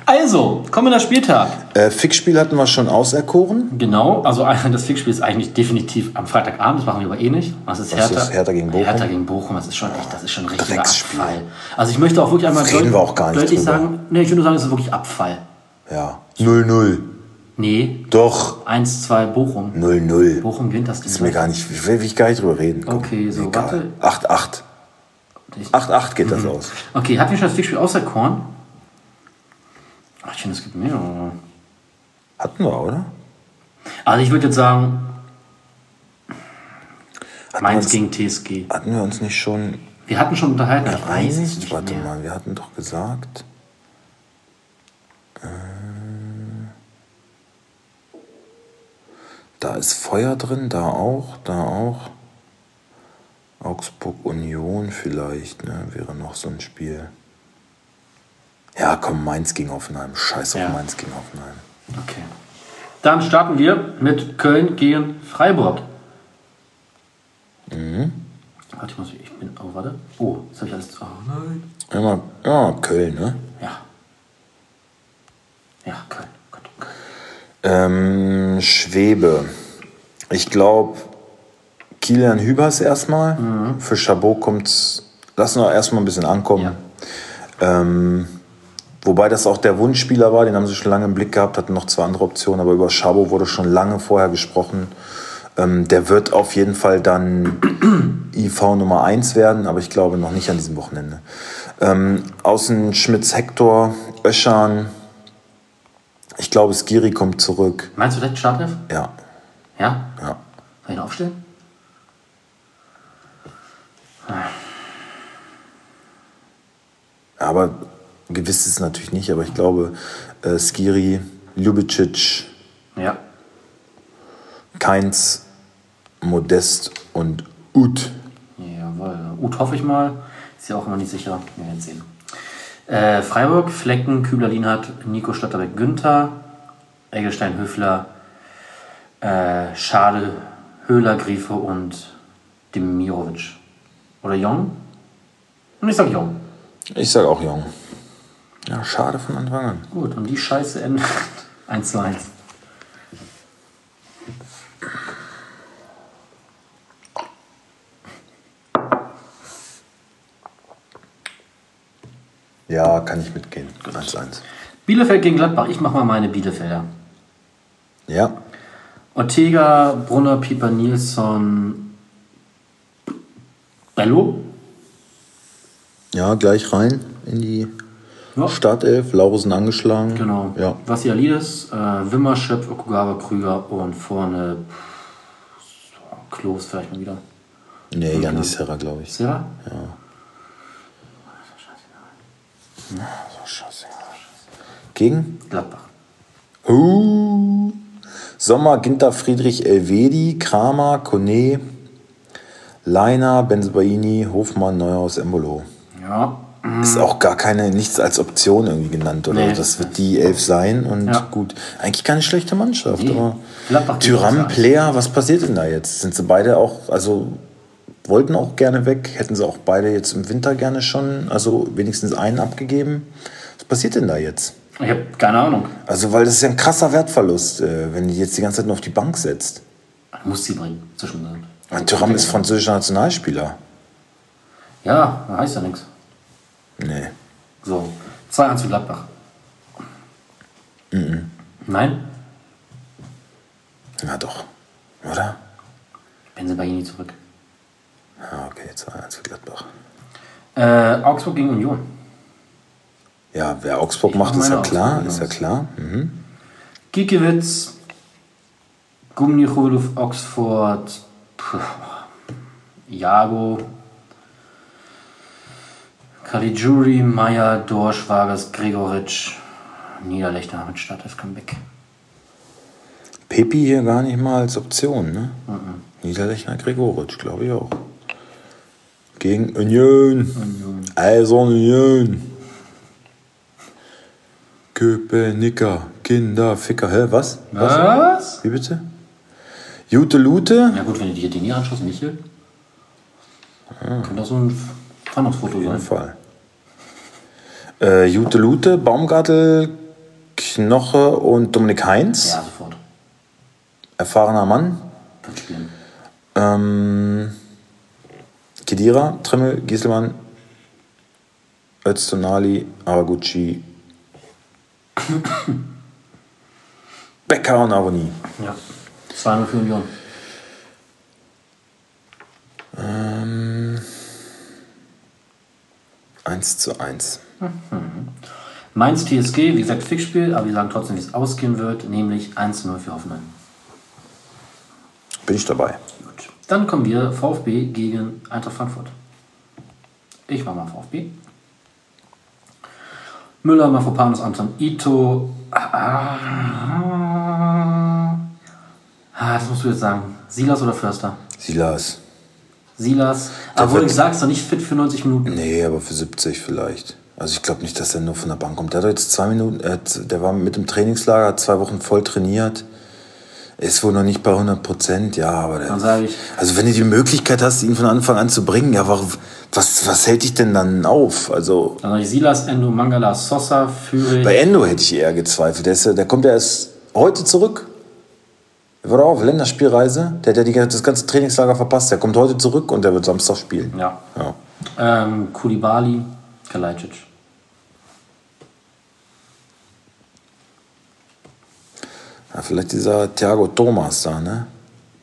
Also, kommender Spieltag. Äh, Fixspiel hatten wir schon auserkoren. Genau, also das Fixspiel ist eigentlich definitiv am Freitagabend, das machen wir aber eh nicht. Das ist Was Hertha, ist Hertha gegen Bochum? Hertha gegen Bochum, das ist schon echt, das ist schon ein richtiger. Abfall. Also ich möchte auch wirklich einmal Reden deut- wir auch gar nicht deutlich drüber. sagen, nee, ich würde sagen, es ist wirklich Abfall. Ja. 0-0. Nee, Doch. 1-2 Bochum. 0-0. Bochum gewinnt das Ding. Ist mir gar nicht, will, will ich gar nicht drüber reden. Komm, Okay, so, egal. 8-8. 8-8 geht Mhm. das aus. Okay, habt ihr schon das Fixspiel auserkoren? Ach, ich finde, es gibt mehrere. Hatten wir, oder? Also ich würde jetzt sagen, Hatten Mainz gegen TSG. Hatten wir uns nicht schon. Wir hatten schon unterhalten, ich weiß es nicht Warte mehr. mal, wir hatten doch gesagt. Äh, da ist Feuer drin, da auch, da auch. Augsburg Union vielleicht, ne? Wäre noch so ein Spiel. Ja, komm, Mainz gegen Hoffenheim. Scheiß auf Ja. Mainz gegen Hoffenheim. Okay. Dann starten wir mit Köln gegen Freiburg. Mhm. Warte, ich, muss, ich bin. Oh, warte. Oh, jetzt habe ich alles. Oh nein. Immer, ja, Köln, ne? Ja. Ja, Köln. Köln. Ähm, Schwebe. Ich glaube, Kilian Hübers erstmal. Für Chabot kommt's. Lassen wir erstmal ein bisschen ankommen. Ähm, wobei das auch der Wunschspieler war, den haben sie schon lange im Blick gehabt, hatten noch zwei andere Optionen, aber über Chabot wurde schon lange vorher gesprochen. Ähm, der wird auf jeden Fall dann IV Nummer 1 werden, aber ich glaube noch nicht an diesem Wochenende. Ähm, außen Schmitz Hector, Öschan. Ich glaube, Skiri kommt zurück. Meinst du direkt Startelf? Ja, Ja? ja. Soll ich ihn aufstellen? Aber gewiss ist es natürlich nicht, aber ich glaube, äh, Skiri, Ljubicic, Ja. Keins, Modest und Ut. Jawohl. Ut hoffe ich mal. Ist ja auch immer nicht sicher. Wir werden sehen. Äh, Freiburg, Flecken, Kübler, Lienhardt, Nico Stotterbeck, Günther, Eggestein, Höfler, äh, Schade, Höhler, Griefe und Demirovic. Oder Jong? Und ich sag Jong. Ich sage auch Jung. Ja, schade von Anfang an. Gut, und die Scheiße endet 1 zu 1. Ja, kann ich mitgehen. 1-1. Bielefeld gegen Gladbach. Ich mach mal meine Bielefelder. Ja, Ortega, Brunner, Pieper, Nilsson, Bello. ja, gleich rein in die Ja. Startelf. Laurusen angeschlagen. Genau. Ja. Vassialides, äh, Wimmer, Schöpf, Okugawa, Krüger und vorne so, Klos vielleicht mal wieder. Nee, Janis Serra, glaube ich. Serra? So scheiße. Gegen? Gladbach. Uh. Sommer, Ginter, Friedrich, Elvedi, Kramer, Kone, Leiner, Benzebaini, Hofmann, Neuhaus, Embolo. Ja. Ist auch gar keine, nichts als Option irgendwie genannt, oder? Nee. Das wird die Elf sein und Ja. gut. Eigentlich keine schlechte Mannschaft, Nee. aber Gladbach Tyram. Player, was passiert denn da jetzt? Sind sie beide auch, also wollten auch gerne weg, hätten sie auch beide jetzt im Winter gerne schon, also wenigstens einen abgegeben. Was passiert denn da jetzt? Ich habe keine Ahnung. Also, weil das ist ja ein krasser Wertverlust, äh, wenn die jetzt die ganze Zeit nur auf die Bank setzt. Muss sie bringen. Zwischendrin. Und Thuram ist französischer Nationalspieler. Ja, heißt ja nichts. Nee. So. 2-1 für Gladbach. Nein? Na doch. Oder? Benzebaini zurück. Ja, okay, 2-1 für Gladbach. Äh, Augsburg gegen Union. Ja, wer Augsburg Ich macht, mach ist ja meine klar. Augsburg Ist ja aus. klar. Mhm. Giekewitz, Gumnichuluf, Oxford, Jago, Caligiuri, Meyer, Dorsch, Vargas, Gregoritsch, Niederlechner mit Startelf Comeback. Pepi hier gar nicht mal als Option, ne? Mhm. Niederlechner Gregoritsch, glaube ich auch. Gegen Union. Eisern Union. Köpenicker, Kinder, Ficker. Hä, was? Was? Wie bitte? Jute Lute? Ja gut, wenn du dir den hier anschaust, Michel, könnte das so ein Fahndungsfoto Auf jeden sein. Fall. Äh, Jute Lute, Baumgartel, Knoche und Dominik Heinz. Ja, sofort. Erfahrener Mann. Wird spielen. Ähm, Kedira, Trimmel, Gieselmann, Öztunali, Araguchi, Becker und Avoni. Ja. 2-0 für Union. Ähm, 1 zu 1. Mainz TSG, wie gesagt, Fixspiel, aber wir sagen trotzdem, wie es ausgehen wird, nämlich 1-0 für Hoffenheim. Bin ich dabei. Gut. Dann kommen wir VfB gegen Eintracht Frankfurt. Ich war mal VfB. Müller, Mafropanus, Anton Ito. Ah, das musst du jetzt sagen. Silas oder Förster? Silas. Silas. Der Obwohl du sagst, doch nicht fit für 90 Minuten. Nee, aber für 70 vielleicht. Also ich glaube nicht, dass er nur von der Bank kommt. Der hat jetzt zwei Minuten, hat, der war mit dem Trainingslager, hat zwei Wochen voll trainiert. Ist wohl noch nicht bei 100 Prozent, ja, aber der, Dann ich, Also wenn du die Möglichkeit hast, ihn von Anfang an zu bringen, ja, warum, was, was hält dich denn dann auf? Also dann ich Silas, Endo, Mangala, Sosa, Führig. bei Endo hätte ich eher gezweifelt. Der, ist, der kommt ja erst heute zurück. Der war doch auf Länderspielreise. Der hat ja das ganze Trainingslager verpasst. Der kommt heute zurück und der wird Samstag spielen. Ja. Ja. Ähm, Kulibali, Kalajdzic. Ja, vielleicht dieser Thiago Thomas da, ne?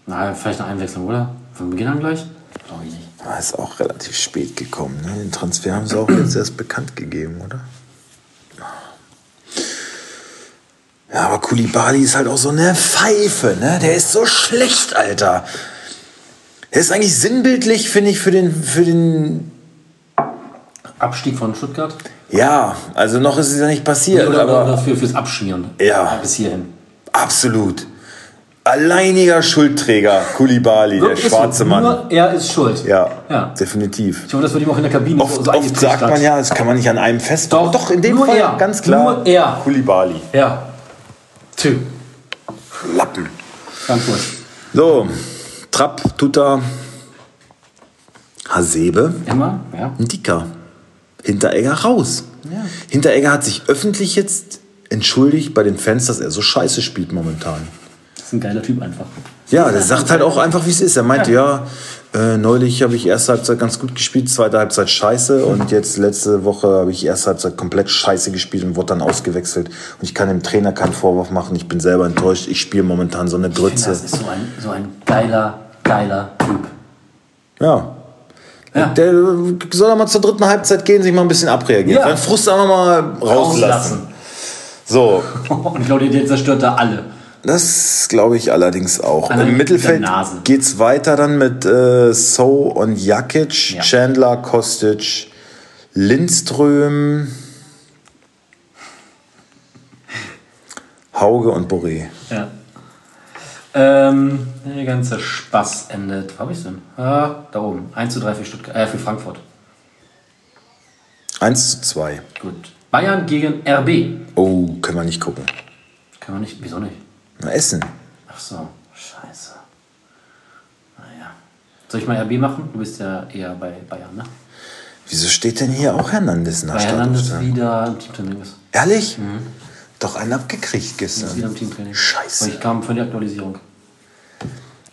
Na, vielleicht eine Einwechslung, oder? Von Beginn an gleich? Glaube ich nicht. Ah, ist auch relativ spät gekommen. Ne? Den Transfer haben sie auch jetzt erst bekannt gegeben, oder? Ja, aber Kulibali ist halt auch so eine Pfeife, ne? Der ist so schlecht, Alter. Der ist eigentlich sinnbildlich, finde ich, für den, für den. Abstieg von Stuttgart? Ja, also noch ist es ja nicht passiert, oder, oder aber für, fürs Abschmieren? Ja. Bis hierhin. absolut. Alleiniger Schuldträger, Kulibali, der schwarze Mann. Nur er ist schuld. Ja, Ja. definitiv. Ich hoffe, das wird ihm auch in der Kabine Oft, so oft sagt hat. man ja, das kann man nicht an einem festmachen. Doch, Doch, in dem nur Fall er. ganz klar. Nur er. Kulibali. Ja. Tü. Lappen. Frankfurt. So, Trapp, Tuta, Hasebe, Immer? Ja. Ndika. Hinteregger raus. Ja. Hinteregger hat sich öffentlich jetzt entschuldigt bei den Fans, dass er so scheiße spielt momentan. Das ist ein geiler Typ einfach. Ja, der sagt halt auch einfach, wie es ist. Er meinte, ja, äh, neulich habe ich erste Halbzeit ganz gut gespielt, zweite Halbzeit scheiße und jetzt letzte Woche habe ich erste Halbzeit komplett scheiße gespielt und wurde dann ausgewechselt. Und ich kann dem Trainer keinen Vorwurf machen, ich bin selber enttäuscht, ich spiele momentan so eine Ich finde, Grütze. das ist so ein, so ein geiler, geiler Typ. Ja. Ja. Der soll doch mal zur dritten Halbzeit gehen, sich mal ein bisschen abreagieren. Ja. Seinen Frust noch mal rauslassen. So, Und glaube, der zerstört da alle. Das glaube ich allerdings auch. Im mit Mittelfeld Nase. geht's weiter dann mit äh, So und Jakic, Ja. Chandler, Kostic, Lindström, Hauge und Boré. Ja. Ähm, der ganze Spaß endet. Wo hab ich's denn? Ah, da oben. 1 zu 3 für, Stuttgart, äh, für Frankfurt. 1 zu 2. Gut. Bayern gegen RB. Oh, können wir nicht gucken. Können wir nicht. Wieso nicht? Na, Essen. Ach so. Scheiße. Naja. Soll ich mal RB machen? Du bist ja eher bei Bayern, ne? Wieso steht denn hier auch Hernandez nach Weil Hernandez wieder im Teamtraining ist. Ehrlich? Doch einen abgekriegt Ist gestern. wieder im Teamtraining. Scheiße. Weil ich kam von der Aktualisierung.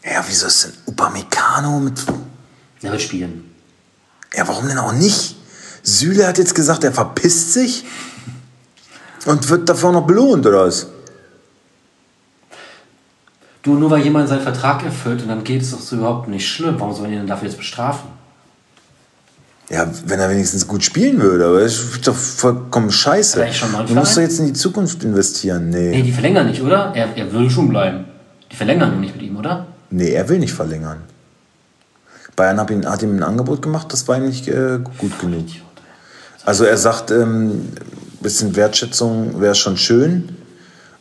Ja, wieso ist denn Upamecano mit... Ja, wir spielen. Ja, warum denn auch nicht? Süle hat jetzt gesagt, er verpisst sich und wird dafür noch belohnt, oder was? Du, nur weil jemand seinen Vertrag erfüllt und dann geht es doch so überhaupt nicht schlimm. Warum soll man ihn denn dafür jetzt bestrafen? Ja, wenn er wenigstens gut spielen würde, aber das ist doch vollkommen scheiße. Du musst doch jetzt in die Zukunft investieren. Nee, Nee. die verlängern nicht, oder? Er, er will schon bleiben. Die verlängern nur nicht mit ihm, oder? Nee, er will nicht verlängern. Bayern hat ihm, hat ihm ein Angebot gemacht, das war ihm nicht äh, gut genug. Also er sagt, ähm, bisschen Wertschätzung wäre schon schön.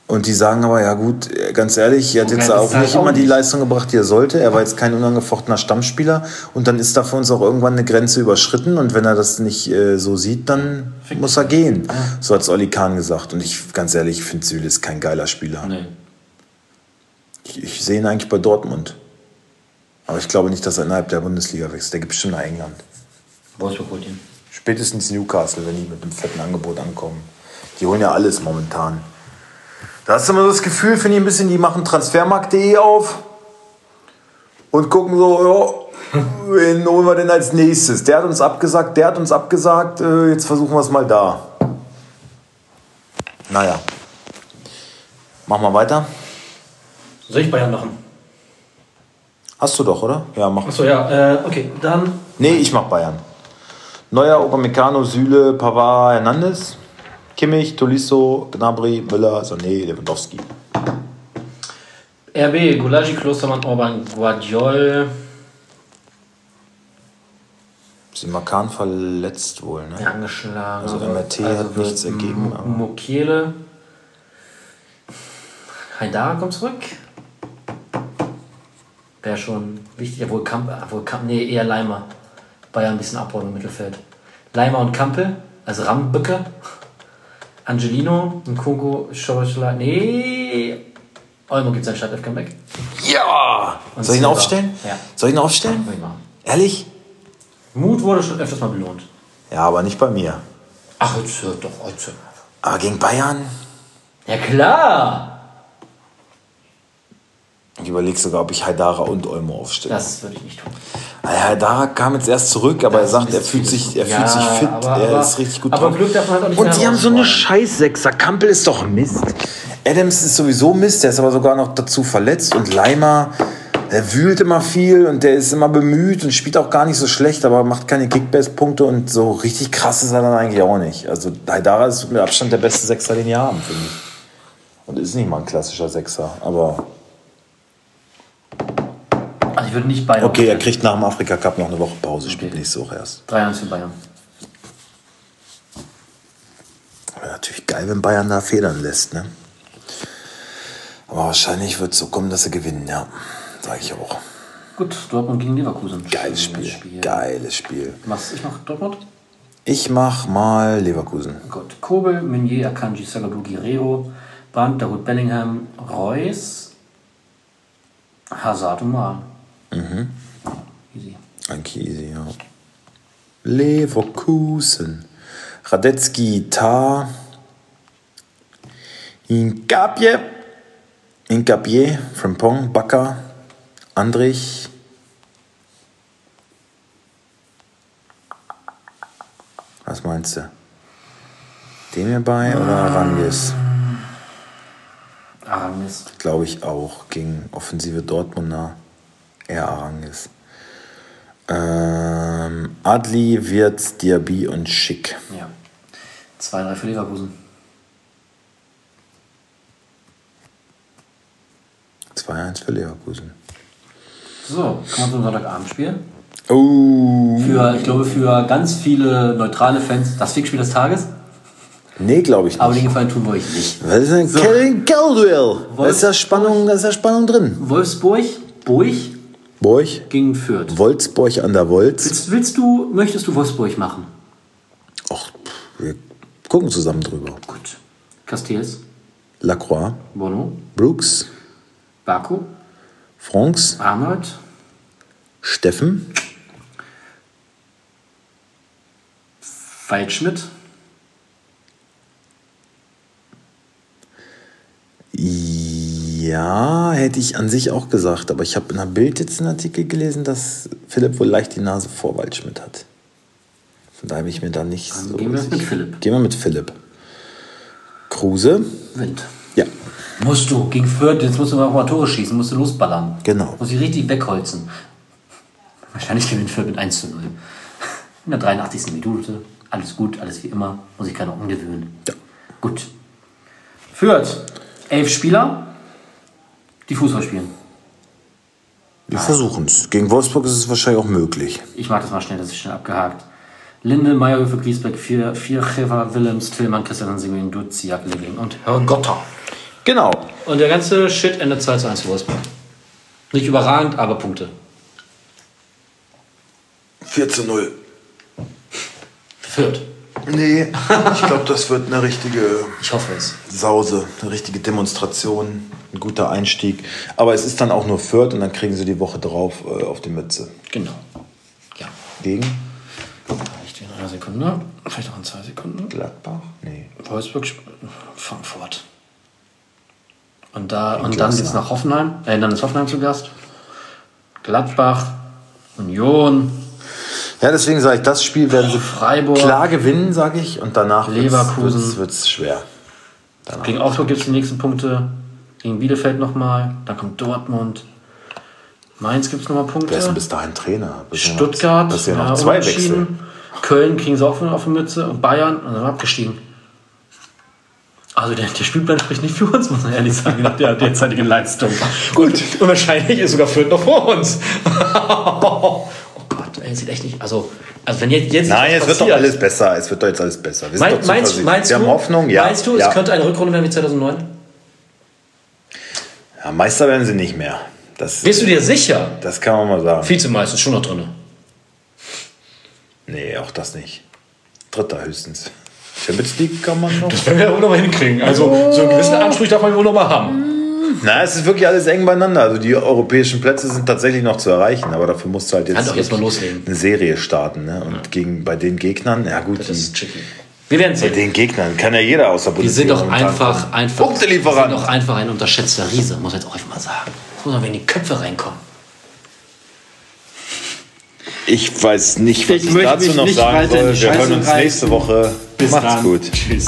Und die sagen aber, ja gut, ganz ehrlich, er hat So jetzt auch es nicht auch immer die nicht. Leistung gebracht, die er sollte. Er war jetzt kein unangefochtener Stammspieler. Und dann ist da für uns auch irgendwann eine Grenze überschritten. Und wenn er das nicht äh, so sieht, dann Fick muss er gehen. So hat es Olli Kahn gesagt. Und ich, ganz ehrlich, ich finde Süle ist kein geiler Spieler. Nee. Ich, ich sehe ihn eigentlich bei Dortmund. Aber ich glaube nicht, dass er innerhalb der Bundesliga wechselt. Der gibt bestimmt nach England. Wolfsburg holt ihn. Spätestens Newcastle, wenn die mit einem fetten Angebot ankommen. Die holen ja alles momentan. Da hast du immer das Gefühl, finde ich ein bisschen, die machen transfermarkt.de auf und gucken so, ja, wen holen wir denn als nächstes? Der hat uns abgesagt, der hat uns abgesagt, äh, jetzt versuchen wir es mal da. Naja. Mach mal weiter. Soll ich Bayern machen? Hast du doch, oder? Ja, mach. Achso, ja, äh, okay, dann. Nee, ich mach Bayern. Neuer Upamecano, Süle, Pavard, Hernandez, Kimmich, Tolisso, Gnabry, Müller, Sané, Lewandowski. RB, Gulagi, Klostermann, Orban, Guardiol. Simakan verletzt wohl, ne? Angeschlagen. Also MRT hat nichts ergeben, M- aber- Mukiele. Haidara kommt zurück. Wäre schon wichtig, obwohl Kamp, obwohl Kamp, nee, eher Leimer. Bayern ein bisschen abbauen im Mittelfeld. Leimer und Kampel, also Rambücke. Angelino, Nkunku, Schorschla, nee. Olmo gibt sein Startelf Comeback. Ja! Und Soll ich ihn aufstellen? Ja. Soll ich ihn aufstellen? Machen. Ehrlich? Mut wurde schon öfters mal belohnt. Ja, aber nicht bei mir. Ach, jetzt hört doch, heute. Aber gegen Bayern? Ja klar! Ich überlege sogar, ob ich Haidara und Olmo aufstelle. Das würde ich nicht tun. Ah, Haidara kam jetzt erst zurück, aber er Das sagt, ist er fühlt sich, er Ja, fühlt sich fit, aber- er ist richtig gut aber drauf. Glück darf man halt auch nicht Und die haben so eine herausfordern. scheiß Sechser. Kampel ist doch Mist. Adams ist sowieso Mist, der ist aber sogar noch dazu verletzt. Und Leimer, der wühlt immer viel und der ist immer bemüht und spielt auch gar nicht so schlecht, aber macht keine Kickbase-Punkte und so richtig krass ist er dann eigentlich auch nicht. Also Haidara ist mit Abstand der beste Sechser, den wir haben, finde ich. Und ist nicht mal ein klassischer Sechser, aber Also ich würde nicht beide. okay, er kriegt nach dem Afrika-Cup noch eine Woche Pause, spielt Okay. nächste Woche erst. 3-1 für Bayern. Wäre natürlich geil, wenn Bayern da federn lässt, ne? Aber wahrscheinlich wird es so kommen, dass sie gewinnen, ja. Sage ich auch. Gut, Dortmund gegen Leverkusen. Geiles Schönes Spiel. Geiles Spiel. Was? Ich mach Dortmund? Ich mach mal Leverkusen. Gut. Kobel, Meunier, Akanji, Sagadu, Guerrero, Brandt, David Bellingham, Reus, Hazard und Mal. Mhm. Easy. Anki easy, ja. Leverkusen. Radetzky, Tar. Inkapje. Inkapje, Frimpong, Bakker, Andrich. Was meinst du? Dem hierbei oder Arangis? Glaube ich auch. Gegen offensive Dortmunder eher Arangis. Ähm, Adli, Wirtz, Diaby und Schick. Ja. 2-3 für Leverkusen. 2-1 für Leverkusen. So, kommen wir zum Sonntagabendspiel. Oh. Für, ich glaube, für ganz viele neutrale Fans das Fickspiel des Tages. Nee, glaube ich Aber den nicht. Gefallen tun wir euch nicht. Was ist denn Kevin Caldwell? Da ist ja Spannung, da ist ja Spannung drin. Wolfsburg, Burg Borch, gegen Fürth. Wolfsburg an der Wolz. Willst, willst du, möchtest du Wolfsburg machen? Ach, wir gucken zusammen drüber. Gut. Castells, Lacroix, Bono, Brooks, Baku, Franks, Arnold, Steffen, Waldschmidt, Ja, hätte ich an sich auch gesagt, aber ich habe in der Bild jetzt einen Artikel gelesen, dass Philipp wohl leicht die Nase vor Waldschmidt hat. Von daher bin ich mir da nicht Dann so. gehen wir sicher. mit Philipp. Gehen wir mit Philipp. Kruse. Wind. Ja, Musst du, gegen Fürth, jetzt musst du auch mal Tore schießen, musst du losballern. Genau. Muss ich richtig wegholzen. Wahrscheinlich gewinnt Fürth mit 1 zu 0. In der 83. Minute, alles gut, alles wie immer, muss ich keiner umgewöhnen. Ja. Gut. Fürth, elf Spieler, die Fußball spielen. wir versuchen es. Gegen Wolfsburg ist es wahrscheinlich auch möglich. Ich mag das mal schnell, das ist schnell abgehakt. Linde, Meyerhöfe, Griesbeck, vier, vier Chever, Willems, Tillmann, Christian Seguin, Duziak, Lilling und Herrgotter. Genau. Und der ganze Shit endet 2 zu 1 für Wolfsburg. Nicht überragend, aber Punkte. 4 zu 0. Fürth. Nee, ich glaube, das wird eine richtige Ich hoffe es. Sause, eine richtige Demonstration, ein guter Einstieg. Aber es ist dann auch nur Fürth und dann kriegen sie die Woche drauf äh, auf die Mütze. Genau. Ja. Gegen Vielleicht in einer Sekunde. Vielleicht auch in zwei Sekunden. Gladbach? Nee. Wolfsburg, Frankfurt. Und, da, und dann Glasner. geht's nach Hoffenheim. Äh, dann ist Hoffenheim zu Gast. Gladbach, Union, Ja, deswegen sage ich, das Spiel werden sie Freiburg. klar gewinnen, sage ich. Und danach wird es schwer. Danach. Gegen Augsburg gibt es die nächsten Punkte. Gegen Bielefeld nochmal. Dann kommt Dortmund. Mainz gibt es nochmal Punkte. Wer ist denn bis dahin Trainer? Bis Stuttgart. Das sind ja noch zwei. Wechsel. Köln kriegen sie auch auf die Mütze. Und Bayern. Und dann abgestiegen. Also der, der Spielplan spricht nicht für uns, muss man ehrlich sagen, nach der derzeitigen Leistung. Gut, und wahrscheinlich ist sogar Fürth noch vor uns. Gott, ey, sieht echt nicht. Also, also wenn jetzt, jetzt Nein, es wird doch alles besser. Es wird doch jetzt alles besser. Wir Mein, meinst, meinst Wir du, haben Hoffnung, ja. Meinst du, ja. es könnte eine Rückrunde werden wie 2009? ja, Meister werden sie nicht mehr. Das, Bist du dir sicher? das kann man mal sagen. Vizemeister ist schon noch drin. Nee, auch das nicht. Dritter höchstens. Champions League kann man noch. Das werden wir wohl noch mal hinkriegen. Also, so einen gewissen Anspruch darf man wohl noch mal haben. Na, es ist wirklich alles eng beieinander. Also die europäischen Plätze sind tatsächlich noch zu erreichen, aber dafür musst du halt jetzt, Kann doch jetzt mal loslegen. eine Serie starten. Ne? Und gegen, bei den Gegnern, ja gut, Das ist tricky. Wir werden bei sehen. den Gegnern kann ja jeder außer Wir sind Bundesliga doch einfach, einfach, wir sind doch einfach ein unterschätzter Riese, muss man jetzt auch einfach mal sagen. Das muss man in die Köpfe reinkommen. Ich weiß nicht, was Ich ich, dazu noch sagen soll. Wir hören uns reißen. nächste Woche. Bis Macht's dann. gut. Tschüss.